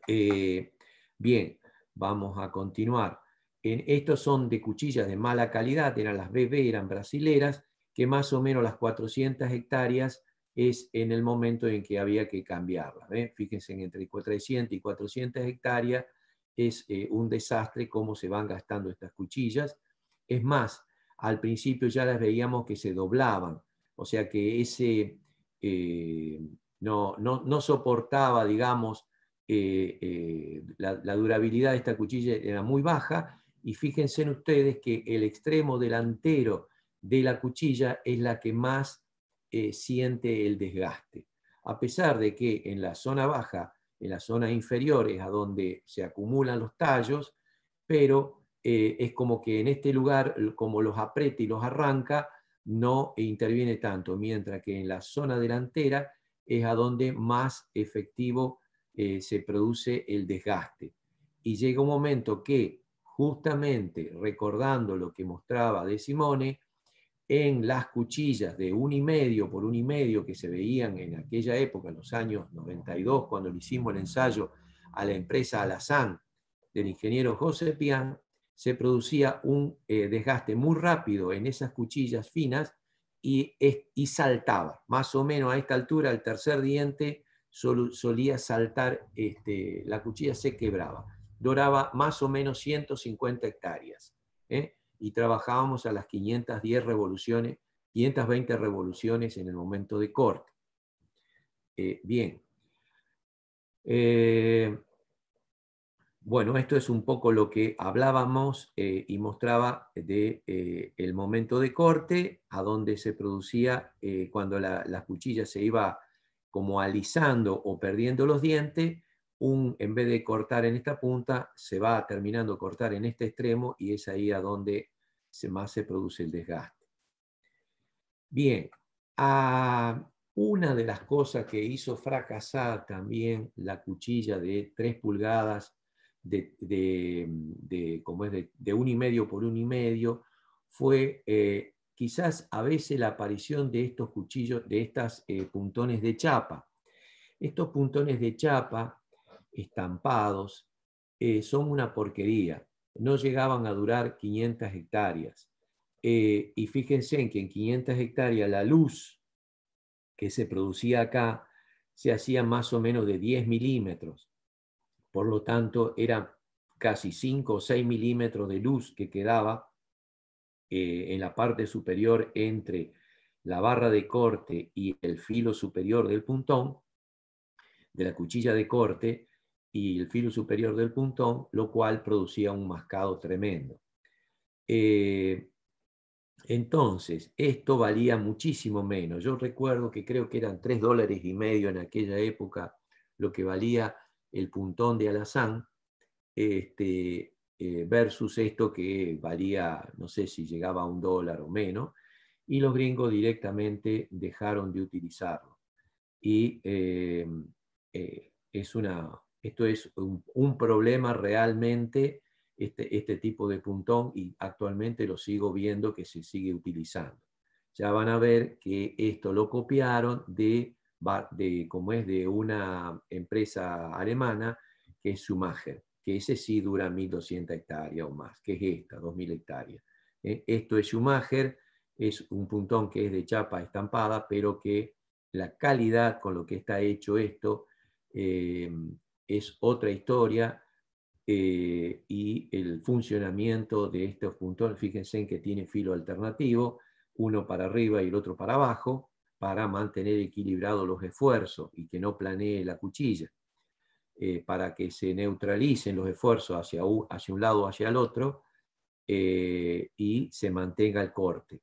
Eh, bien, vamos a continuar. En, estos son de cuchillas de mala calidad, eran las BB, eran brasileras, que más o menos las 400 hectáreas es en el momento en que había que cambiarlas. Fíjense, entre 300 y 400 hectáreas es un desastre cómo se van gastando estas cuchillas. Es más, al principio ya las veíamos que se doblaban, o sea que ese eh, no, no, soportaba, digamos, eh, eh, la, durabilidad de esta cuchilla era muy baja y fíjense en ustedes que el extremo delantero de la cuchilla es la que más siente el desgaste. A pesar de que en la zona baja, en la zona inferior es a donde se acumulan los tallos, pero es como que en este lugar, como los aprieta y los arranca, no interviene tanto, mientras que en la zona delantera es a donde más efectivo eh, se produce el desgaste. Y llega un momento que, justamente recordando lo que mostraba De Simone, en las cuchillas de un y medio por un y medio que se veían en aquella época, en los años 92, cuando le hicimos el ensayo a la empresa Alazán del ingeniero José Pian, se producía un eh, desgaste muy rápido en esas cuchillas finas y, saltaba. Más o menos a esta altura, el tercer diente solía saltar, este, la cuchilla se quebraba. Duraba más o menos 150 hectáreas. ¿eh? Y trabajábamos a las 510 revoluciones, 520 revoluciones en el momento de corte. Eh, bien. Bueno, esto es un poco lo que hablábamos eh, y mostraba de eh, momento de corte, a donde se producía eh, cuando la, cuchilla se iba como alisando o perdiendo los dientes, un, en vez de cortar en esta punta, se va terminando cortar en este extremo y es ahí a donde se, más se produce el desgaste. Bien, una de las cosas que hizo fracasar también la cuchilla de 3 pulgadas de, como es de, un y medio por un y medio, fue eh, quizás a veces la aparición de estos cuchillos, de estos eh, puntones de chapa. Estos puntones de chapa estampados eh, son una porquería, no llegaban a durar 500 hectáreas. y fíjense en que en 500 hectáreas la luz que se producía acá se hacía más o menos de 10 milímetros por lo tanto era casi 5 o 6 milímetros de luz que quedaba eh, en la parte superior entre la barra de corte y el filo superior del puntón, de la cuchilla de corte y el filo superior del puntón, lo cual producía un mascado tremendo. Eh, entonces, esto valía muchísimo menos. Yo recuerdo que creo que eran 3 dólares y medio en aquella época lo que valía el puntón de alazán, este, eh, versus esto que valía, no sé si llegaba a un dólar o menos, y los gringos directamente dejaron de utilizarlo. Y eh, eh, es una, esto es un problema realmente este, este, tipo de puntón y actualmente lo sigo viendo que se sigue utilizando. Ya van a ver que esto lo copiaron de, de como es de una empresa alemana que es Schumacher, que ese sí dura 1.200 hectáreas o más, que es esta, 2.000 hectáreas. ¿eh? Esto es Schumacher, es un puntón que es de chapa estampada, pero que la calidad con lo que está hecho esto eh, es otra historia eh, y el funcionamiento de estos puntones, fíjense en que tiene filo alternativo, uno para arriba y el otro para abajo, para mantener equilibrados los esfuerzos y que no planee la cuchilla, eh, para que se neutralicen los esfuerzos hacia un, lado o hacia el otro eh, y se mantenga el corte.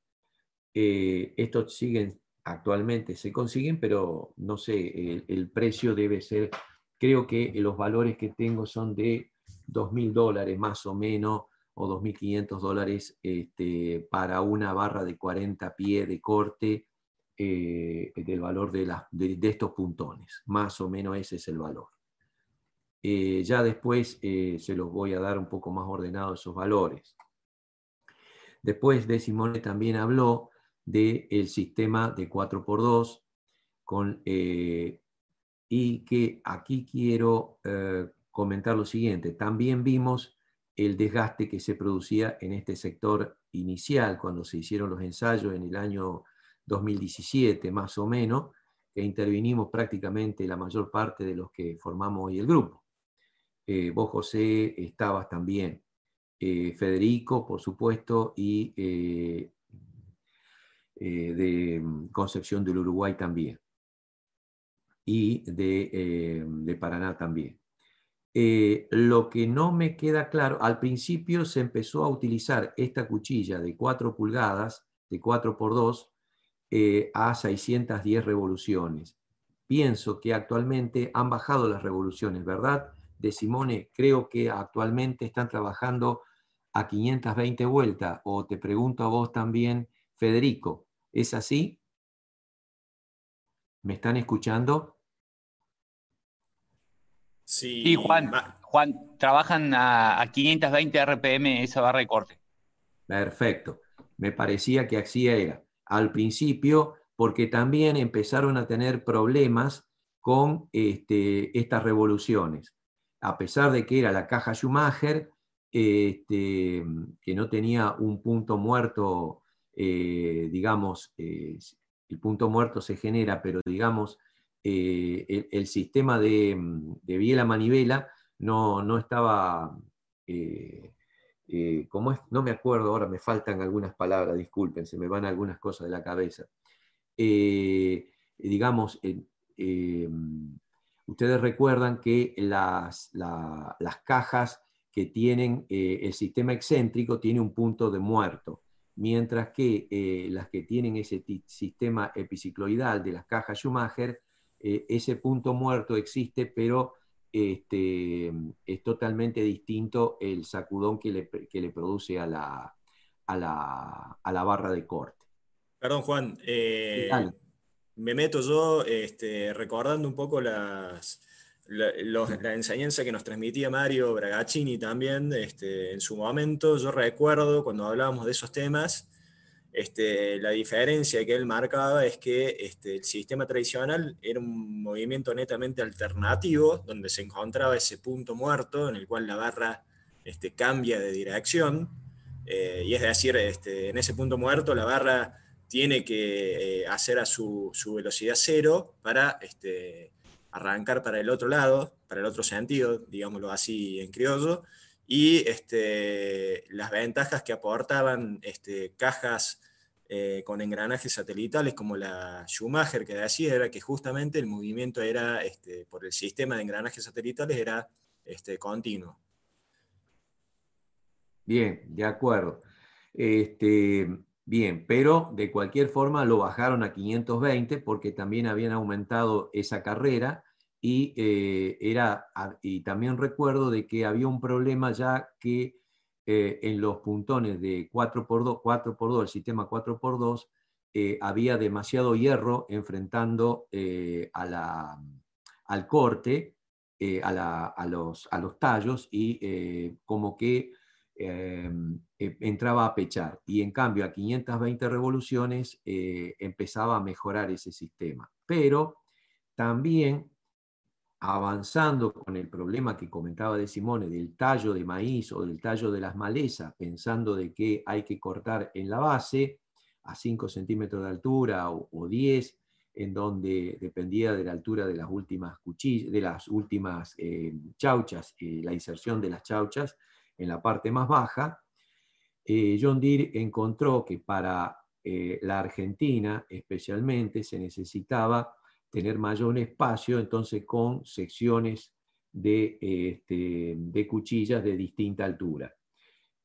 estos siguen, actualmente se consiguen, pero no sé, el precio debe ser, creo que los valores que tengo son de 2.000 dólares más o menos, o 2.500 dólares este, para una barra de 40 pies de corte eh, del valor de, de, estos puntones. Más o menos ese es el valor. Eh, ya después eh, se los voy a dar un poco más ordenados esos valores. Después de Simone también habló del sistema de 4x2 con, y que aquí quiero comentar lo siguiente. También vimos el desgaste que se producía en este sector inicial cuando se hicieron los ensayos en el año 2017 más o menos, que intervinimos prácticamente la mayor parte de los que formamos hoy el grupo. Eh, vos, José, estabas también. Eh, Federico, por supuesto, y eh, de Concepción del Uruguay también. Y de, de Paraná también. Lo que no me queda claro, al principio se empezó a utilizar esta cuchilla de 4 pulgadas, de 4 por 2, eh, a 610 revoluciones. Pienso que actualmente han bajado las revoluciones, ¿verdad? De Simone, creo que actualmente están trabajando a 520 vueltas, o te pregunto a vos también, Federico, ¿es así? ¿Me están escuchando? Sí, Juan, Juan, trabajan a, 520 RPM esa barra de corte. Perfecto. Me parecía que así era. Al principio, porque también empezaron a tener problemas con este, estas revoluciones. A pesar de que era la caja Schumacher, este, que no tenía un punto muerto, eh, digamos, eh, el punto muerto se genera, pero digamos, eh, el, sistema de, de, biela manivela no, no estaba, eh, eh, como no me acuerdo ahora, me faltan algunas palabras, disculpen, se me van algunas cosas de la cabeza. digamos, ustedes recuerdan que las, las cajas que tienen el sistema excéntrico tiene un punto de muerto, mientras que las que tienen ese sistema epicicloidal de las cajas Schumacher eh, ese punto muerto existe, pero este, es totalmente distinto el sacudón que le, produce a la, a, la, barra de corte. Perdón, Juan. Eh, me meto yo este, recordando un poco las, la, enseñanza que nos transmitía Mario Bragaccini también este, en su momento. Yo recuerdo cuando hablábamos de esos temas este, la diferencia que él marcaba es que este, el sistema tradicional era un movimiento netamente alternativo, donde se encontraba ese punto muerto en el cual la barra este, cambia de dirección, eh, y es decir, en ese punto muerto la barra tiene que eh, hacer a su, velocidad cero para arrancar para el otro lado, para el otro sentido, digámoslo así en criollo, y este, las ventajas que aportaban este, cajas eh, con engranajes satelitales como la Schumacher que decía era que justamente el movimiento era, este, por el sistema de engranajes satelitales, era este, continuo. Bien, de acuerdo. Este, bien, pero de cualquier forma lo bajaron a 520 porque también habían aumentado esa carrera y, eh, era, y también recuerdo de que había un problema ya que eh, en los puntones de 4x2, 4x2 el sistema 4x2, eh, había demasiado hierro enfrentando a la, al corte, a, a, los, a, los, tallos y como que entraba a pechar. Y en cambio a 520 revoluciones empezaba a mejorar ese sistema. Pero también avanzando con el problema que comentaba de Simone del tallo de maíz o del tallo de las malezas, pensando de que hay que cortar en la base a 5 centímetros de altura o, 10, en donde dependía de la altura de las últimas cuchillas, de las últimas eh, chauchas, eh, la inserción de las chauchas en la parte más baja, eh, John Deere encontró que para la Argentina especialmente se necesitaba tener mayor espacio, entonces con secciones de, este, cuchillas de distinta altura.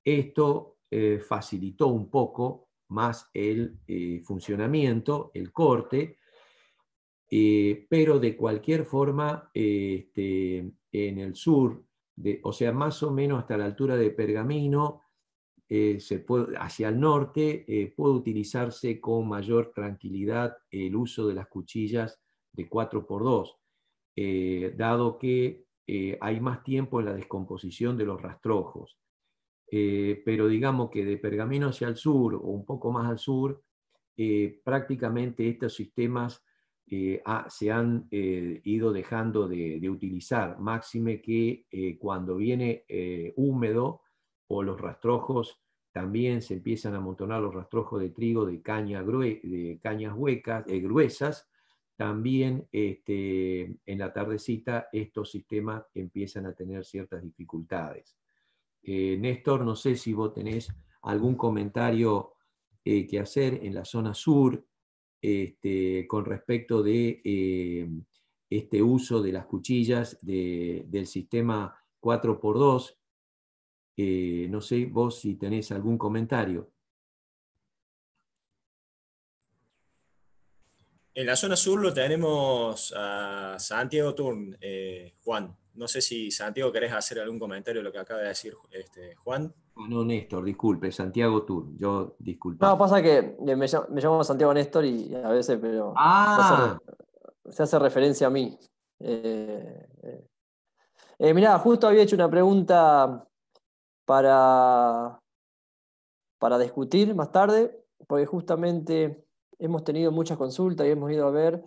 Esto eh, facilitó un poco más el eh, funcionamiento, el corte, eh, pero de cualquier forma, este, en el sur, o sea, más o menos hasta la altura de Pergamino, se puede, hacia el norte, puede utilizarse con mayor tranquilidad el uso de las cuchillas de 4x2, eh, dado que eh, hay más tiempo en la descomposición de los rastrojos. Eh, pero digamos que de Pergamino hacia el sur o un poco más al sur, prácticamente estos sistemas se han ido dejando de, utilizar, máxime que cuando viene húmedo o los rastrojos también se empiezan a amontonar los rastrojos de trigo de, caña de cañas huecas, gruesas, también este, en la tardecita estos sistemas empiezan a tener ciertas dificultades. Eh, Néstor, no sé si vos tenés algún comentario eh, que hacer en la zona sur este, con respecto de eh, este uso de las cuchillas del sistema 4x2. no sé vos si tenés algún comentario. En la zona sur lo tenemos a Santiago Turn, eh, Juan. No sé si Santiago querés hacer algún comentario de lo que acaba de decir este, Juan. No, Néstor, disculpe, Santiago Turn. Yo disculpe. No, pasa que me, llamo, Santiago Néstor y a veces, pero ah. se, hace, referencia a mí. Eh, eh, mirá, justo había hecho una pregunta para, para discutir más tarde, porque justamente hemos tenido muchas consultas y hemos ido a ver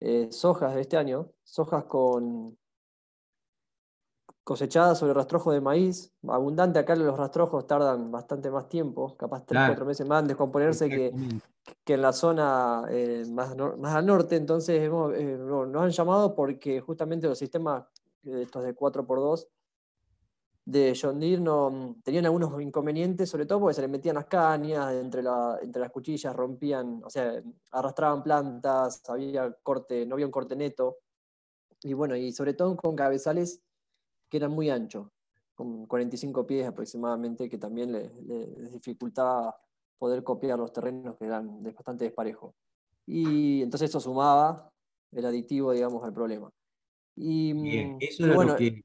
eh, sojas de este año, sojas con cosechadas sobre rastrojo de maíz, abundante acá los rastrojos tardan bastante más tiempo, capaz 3, 4 meses más en descomponerse que, que, en la zona eh, más, más, al norte, entonces eh, nos han llamado porque justamente los sistemas estos de 4x2 de John Deere no, tenían algunos inconvenientes, sobre todo porque se le metían las cañas entre, entre las cuchillas, rompían, o sea, arrastraban plantas, había corte, no había un corte neto. Y bueno, y sobre todo con cabezales que eran muy anchos, con 45 pies aproximadamente, que también les, dificultaba poder copiar los terrenos que eran bastante desparejos. Y entonces eso sumaba el aditivo, digamos, al problema. Y, Bien, eso era bueno, lo que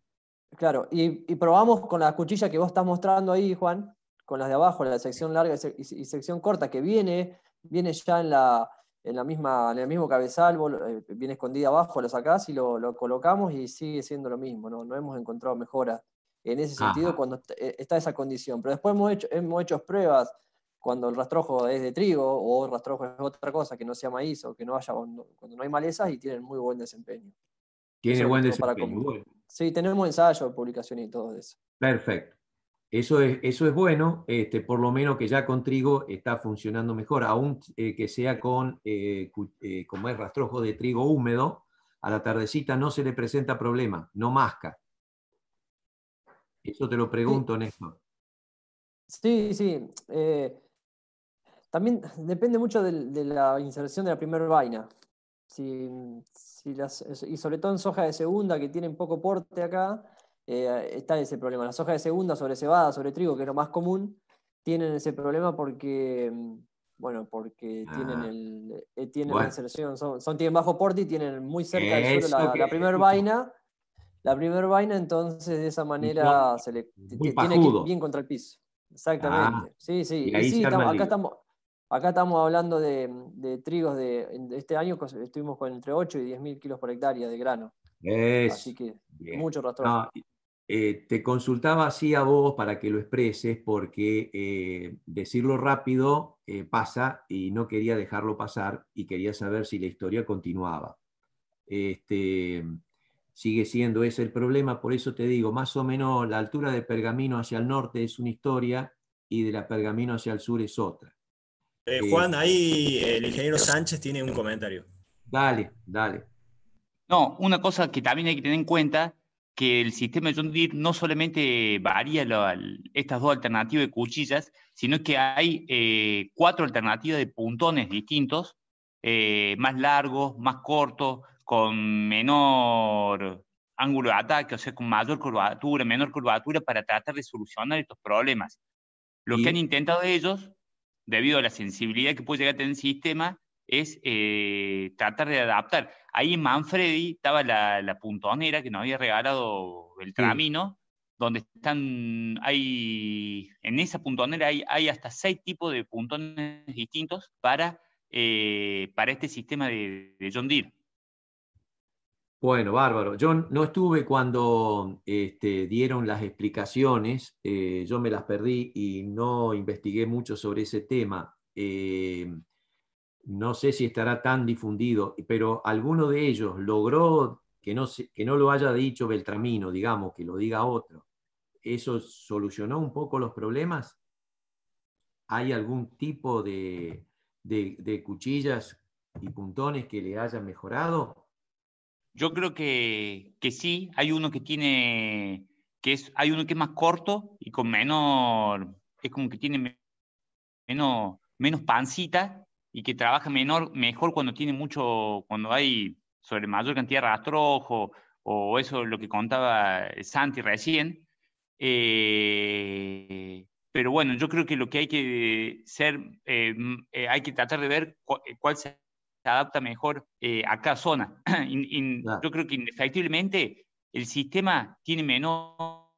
Claro, y, probamos con la cuchilla que vos estás mostrando ahí, Juan, con las de abajo, la sección larga y, sección corta, que viene, viene ya en, la, en, la misma, en el mismo cabezal, eh, viene escondida abajo, lo sacás y lo, colocamos y sigue siendo lo mismo, no, no hemos encontrado mejoras en ese sentido cuando eh, está esa condición. Pero después hemos hecho, hemos hecho pruebas cuando el rastrojo es de trigo o el rastrojo es otra cosa, que no sea maíz o que no haya, cuando no hay malezas y tienen muy buen desempeño. Tiene buen desempeño. Sí, tenemos ensayo, publicación y todo eso. Perfecto. Eso es, eso es bueno, este, por lo menos que ya con trigo está funcionando mejor, aún eh, que sea con, eh, eh, como es rastrojo de trigo húmedo, a la tardecita no se le presenta problema, no masca. Eso te lo pregunto, Néstor. Sí, sí. También depende mucho de, la inserción de la primera vaina. Y sobre todo en soja de segunda, que tienen poco porte acá, eh, está ese problema. Las sojas de segunda sobre cebada, sobre trigo, que es lo más común, tienen ese problema porque, bueno, porque tienen, ah. el, eh, tienen la inserción, son, tienen bajo porte y tienen muy cerca del suelo la, primera vaina. La primera vaina, entonces de esa manera se le tiene que ir bien contra el piso. Exactamente. Ah. sí, sí. Y, sí, acá estamos, Acá estamos hablando de, trigos de, este año, estuvimos con entre 8 y 10 mil kilos por hectárea de grano. Así que mucho rastro. Eh, te consultaba así a vos para que lo expreses, porque eh, decirlo rápido eh, pasa y no quería dejarlo pasar y quería saber si la historia continuaba. Este, sigue siendo ese el problema, por eso te digo, más o menos la altura de Pergamino hacia el norte es una historia y de la Pergamino hacia el sur es otra. Juan, ahí el ingeniero Sánchez tiene un comentario. Dale, dale. No, una cosa que también hay que tener en cuenta que el sistema de John Deere no solamente varía estas dos alternativas de cuchillas, sino que hay eh, cuatro alternativas de puntones distintos, eh, más largos, más cortos, con menor ángulo de ataque, o sea, con mayor curvatura, menor curvatura, para tratar de solucionar estos problemas. Lo que han intentado ellos, debido a la sensibilidad que puede llegar a tener el sistema, es eh, tratar de adaptar. Ahí en Manfredi estaba la, puntonera que nos había regalado el tramino, donde están, hay, en esa puntonera hay, hay hasta seis tipos de puntones distintos para, eh, para este sistema de, John Deere. Bueno, bárbaro. Yo no estuve cuando este, dieron las explicaciones, eh, yo me las perdí y no investigué mucho sobre ese tema no sé si estará tan difundido, pero alguno de ellos logró que no, que no lo haya dicho Beltramino, digamos, que lo diga otro. ¿Eso solucionó un poco los problemas? ¿Hay algún tipo de, cuchillas y puntones que le hayan mejorado? Yo creo que, sí, hay uno que tiene, que es, hay uno que es más corto y con menor, es como que tiene menos, menos pancita y que trabaja menor, mejor cuando tiene mucho, cuando hay sobre mayor cantidad de rastrojo, o eso lo que contaba Santi recién. Eh, pero bueno, yo creo que lo que hay que ser, eh, eh, hay que tratar de ver cuál se adapta mejor a cada zona. Yo creo que indefectiblemente el sistema tiene menor,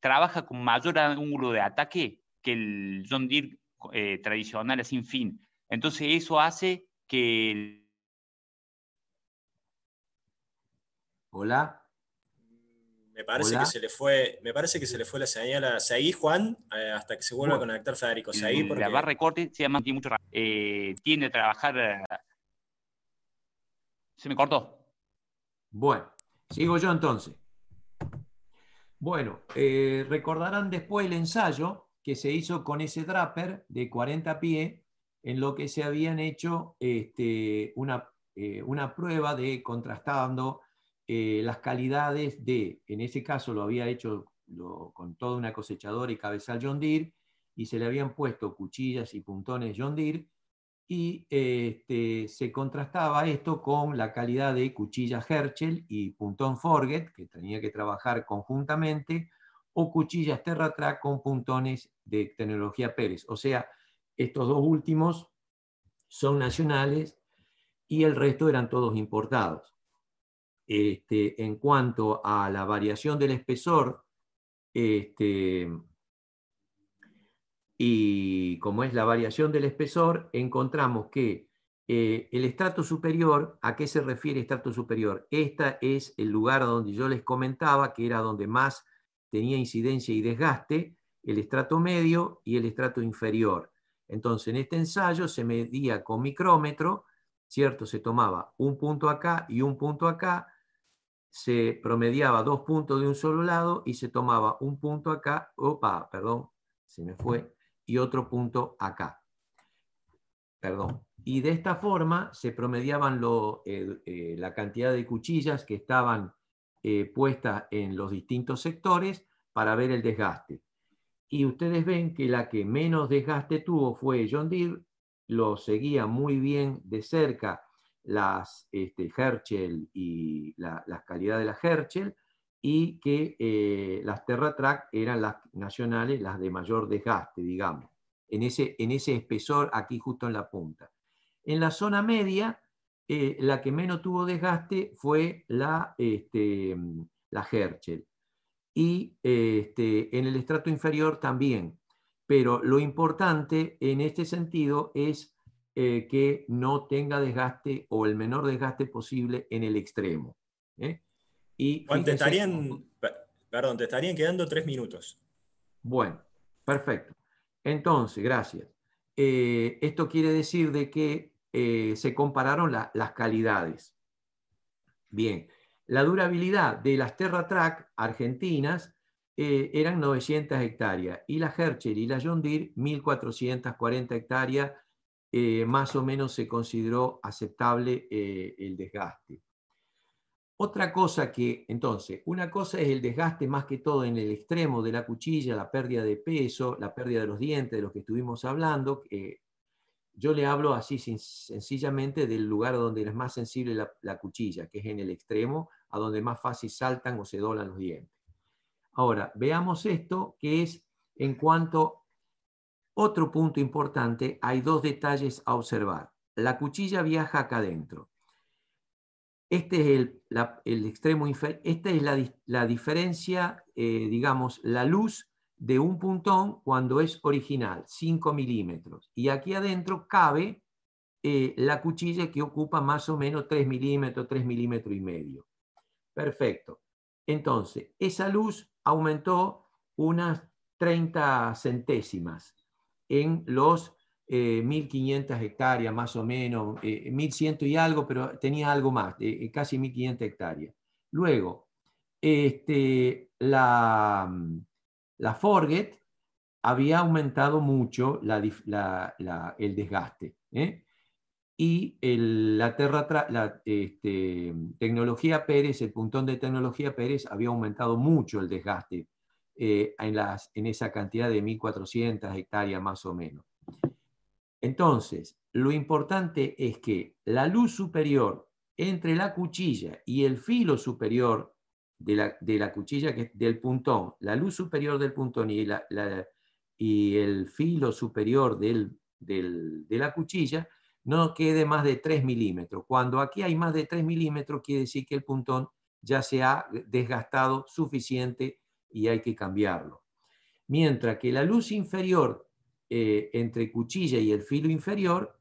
trabaja con mayor ángulo de ataque que el John Deere tradicional sin fin. Entonces eso hace que... Hola. Me parece que se le fue, me parece que se le fue la señal a Seguí, Juan, eh, hasta que se vuelva a conectar Federico. Seguí porque... La barra de corte se llama mucho eh, tiende a trabajar. Eh, se me cortó. Bueno, sigo yo entonces. Bueno, recordarán después el ensayo que se hizo con ese draper de 40 pies en lo que se habían hecho este, una, eh, una, prueba de contrastando eh, las calidades de, en ese caso lo había hecho con toda una cosechadora y cabezal John Deere, y se le habían puesto cuchillas y puntones John Deere, y este, se contrastaba esto con la calidad de cuchilla Herschel y puntón Forget, que tenía que trabajar conjuntamente, o cuchillas TerraTrack con puntones de tecnología Pérez. O sea, estos dos últimos son nacionales y el resto eran todos importados. Este, en cuanto a la variación del espesor, este, y como es la variación del espesor, encontramos que eh, el estrato superior, ¿a qué se refiere estrato superior? Este es el lugar donde yo les comentaba que era donde más tenía incidencia y desgaste, el estrato medio y el estrato inferior. Entonces, en este ensayo se medía con micrómetro, ¿cierto? Se tomaba un punto acá y un punto acá, se promediaba dos puntos de un solo lado y se tomaba un punto acá, opa, perdón, se me fue, y otro punto acá. perdón. Y de esta forma se promediaban lo, eh, la cantidad de cuchillas que estaban puestas en los distintos sectores para ver el desgaste. Y ustedes ven que la que menos desgaste tuvo fue John Deere, lo seguía muy bien de cerca las este, Herschel y la, las calidades de las Herschel, y que eh, las TerraTrack eran las nacionales, las de mayor desgaste, digamos, en ese, en ese espesor aquí justo en la punta. En la zona media, eh, la que menos tuvo desgaste fue la, este, la Herschel. Y este, en el estrato inferior también. Pero lo importante en este sentido es eh, que no tenga desgaste o el menor desgaste posible en el extremo. Y te estarían, perdón, te estarían quedando tres minutos. Bueno, perfecto. Entonces, gracias. Eh, esto quiere decir de que eh, se compararon las calidades. Bien, la durabilidad de las TerraTrack argentinas eh, eran 900 hectáreas y la Herschel y la John Deere 1440 hectáreas, más o menos se consideró aceptable el desgaste. Otra cosa que, entonces, una cosa es el desgaste más que todo en el extremo de la cuchilla, la pérdida de peso, la pérdida de los dientes, de los que estuvimos hablando. yo le hablo así sencillamente del lugar donde es más sensible la, cuchilla, que es en el extremo, a donde más fácil saltan o se doblan los dientes. Ahora, veamos esto, que es en cuanto otro punto importante, hay dos detalles a observar. La cuchilla viaja acá adentro. Este es el, extremo inferior. Esta es la, diferencia, eh, digamos, la luz de un puntón cuando es original, 5 milímetros. Y aquí adentro cabe eh, la cuchilla que ocupa más o menos 3 milímetros, 3 milímetros y medio. Perfecto. Entonces, esa luz aumentó unas 30 centésimas en los 1.500 eh, hectáreas más o menos, 1.100 eh, y algo, pero tenía algo más, eh, casi 1.500 hectáreas. Luego, este, la, la Forget había aumentado mucho el desgaste. Y la, terra, la este, tecnología Pérez, el puntón de tecnología Pérez, había aumentado mucho el desgaste en, las, en esa cantidad de 1.400 hectáreas más o menos. Entonces, lo importante es que la luz superior entre la cuchilla y el filo superior de la, cuchilla, que, del puntón, la luz superior del puntón y, el filo superior de la cuchilla, no quede más de 3 milímetros. Cuando aquí hay más de 3 milímetros, quiere decir que el puntón ya se ha desgastado suficiente y hay que cambiarlo. Mientras que la luz inferior eh, entre cuchilla y el filo inferior,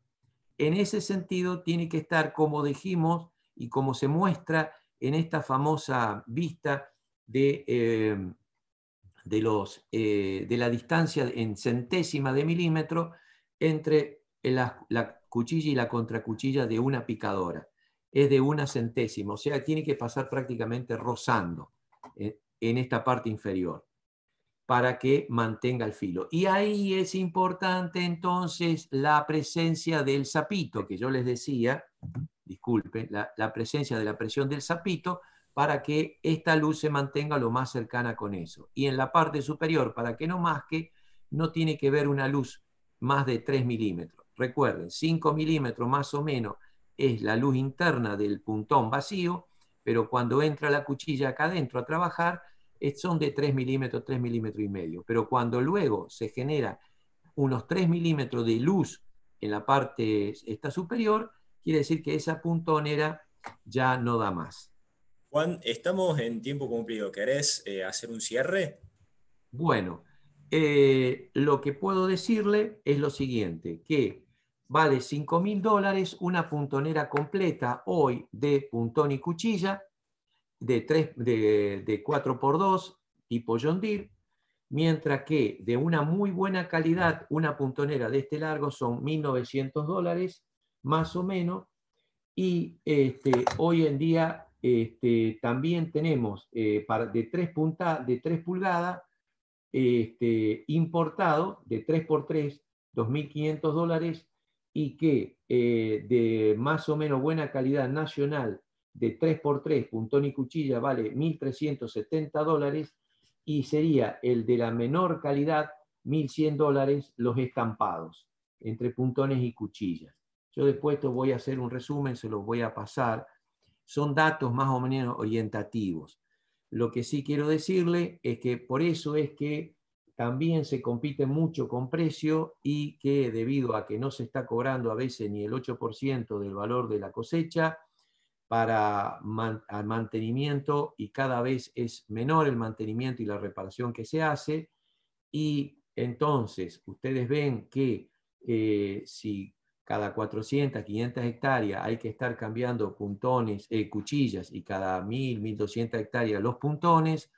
en ese sentido tiene que estar como dijimos y como se muestra en esta famosa vista de, eh, de, los, eh, de la distancia en centésima de milímetro entre la, la, cuchilla y la contracuchilla de una picadora. Es de una centésima, o sea, tiene que pasar prácticamente rozando en esta parte inferior para que mantenga el filo. Y ahí es importante entonces la presencia del sapito, que yo les decía, disculpe, la, presencia de la presión del sapito para que esta luz se mantenga lo más cercana con eso. Y en la parte superior, para que no masque, no tiene que ver una luz más de 3 milímetros. Recuerden, 5 milímetros más o menos es la luz interna del puntón vacío, pero cuando entra la cuchilla acá adentro a trabajar, son de 3 milímetros, 3 milímetros y medio. Pero cuando luego se genera unos 3 milímetros de luz en la parte esta superior, quiere decir que esa puntonera ya no da más. Juan, estamos en tiempo cumplido. ¿Querés eh, hacer un cierre? Bueno, eh, lo que puedo decirle es lo siguiente, que vale 5 mil dólares una puntonera completa hoy de puntón y cuchilla, de, 3, de, 4x2 tipo John Deere, mientras que de una muy buena calidad, una puntonera de este largo son 1.900 dólares, más o menos, y este, hoy en día este, también tenemos eh, para, de, 3 de 3 pulgadas este, importado de 3x3, 2.500 dólares, y que eh, de más o menos buena calidad nacional de 3x3, puntón y cuchilla, vale 1.370 dólares y sería el de la menor calidad 1.100 dólares los estampados entre puntones y cuchillas. Yo después te voy a hacer un resumen, se los voy a pasar. Son datos más o menos orientativos. Lo que sí quiero decirle es que por eso es que también se compite mucho con precio y que debido a que no se está cobrando a veces ni el 8% del valor de la cosecha para mantenimiento y cada vez es menor el mantenimiento y la reparación que se hace. Y entonces ustedes ven que eh, si cada 400, 500 hectáreas hay que estar cambiando puntones, eh, cuchillas y cada 1000, 1200 hectáreas los puntones,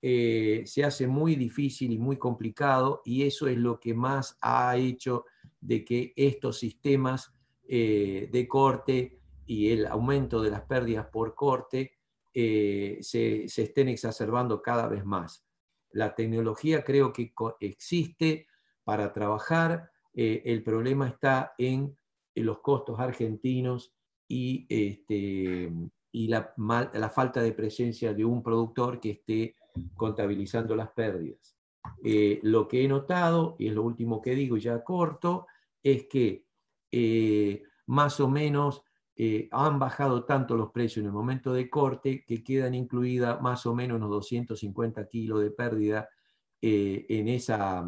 eh, se hace muy difícil y muy complicado y eso es lo que más ha hecho de que estos sistemas de corte y el aumento de las pérdidas por corte eh, se, estén exacerbando cada vez más. La tecnología creo que existe para trabajar, el problema está en, los costos argentinos y, este, y la, la falta de presencia de un productor que esté contabilizando las pérdidas. Eh, lo que he notado, y es lo último que digo ya corto, es que eh, más o menos eh, han bajado tanto los precios en el momento de corte que quedan incluidas más o menos unos 250 kilos de pérdida en esa,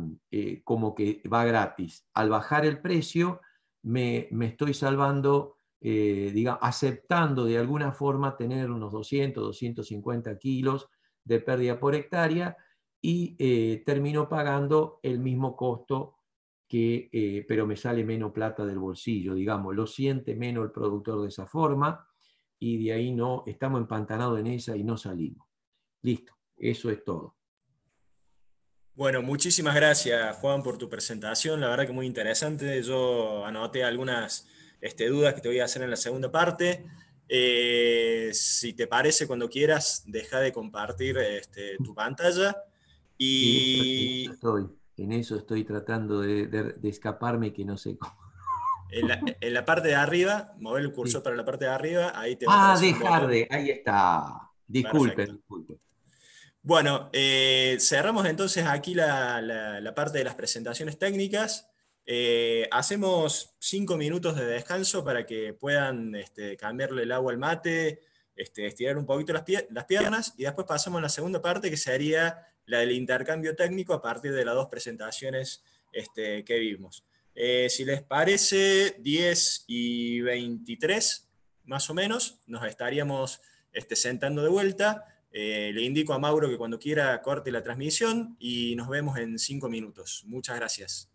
como que va gratis. Al bajar el precio, me, me estoy salvando, digamos, aceptando de alguna forma tener unos 200, 250 kilos de pérdida por hectárea y eh, termino pagando el mismo costo que, eh, pero me sale menos plata del bolsillo, digamos, lo siente menos el productor de esa forma y de ahí no, estamos empantanados en esa y no salimos. Listo, eso es todo. Bueno, muchísimas gracias Juan por tu presentación, la verdad que muy interesante. Yo anoté algunas este, dudas que te voy a hacer en la segunda parte. Eh, si te parece, cuando quieras, deja de compartir este, tu pantalla. Y... en eso estoy tratando de, escaparme que no sé cómo. En la, parte de arriba, mover el cursor para la parte de arriba, ahí te Ah, dejar de, ahí está. Disculpen, Bueno, eh, cerramos entonces aquí la parte de las presentaciones técnicas. Eh, hacemos cinco minutos de descanso para que puedan este, cambiarle el agua al mate, este, estirar un poquito las, piernas y después pasamos a la segunda parte que sería la del intercambio técnico a partir de las dos presentaciones este, que vimos. Eh, si les parece, 10 y 23 más o menos, nos estaríamos este, sentando de vuelta. Eh, le indico a Mauro que cuando quiera corte la transmisión y nos vemos en cinco minutos. Muchas gracias.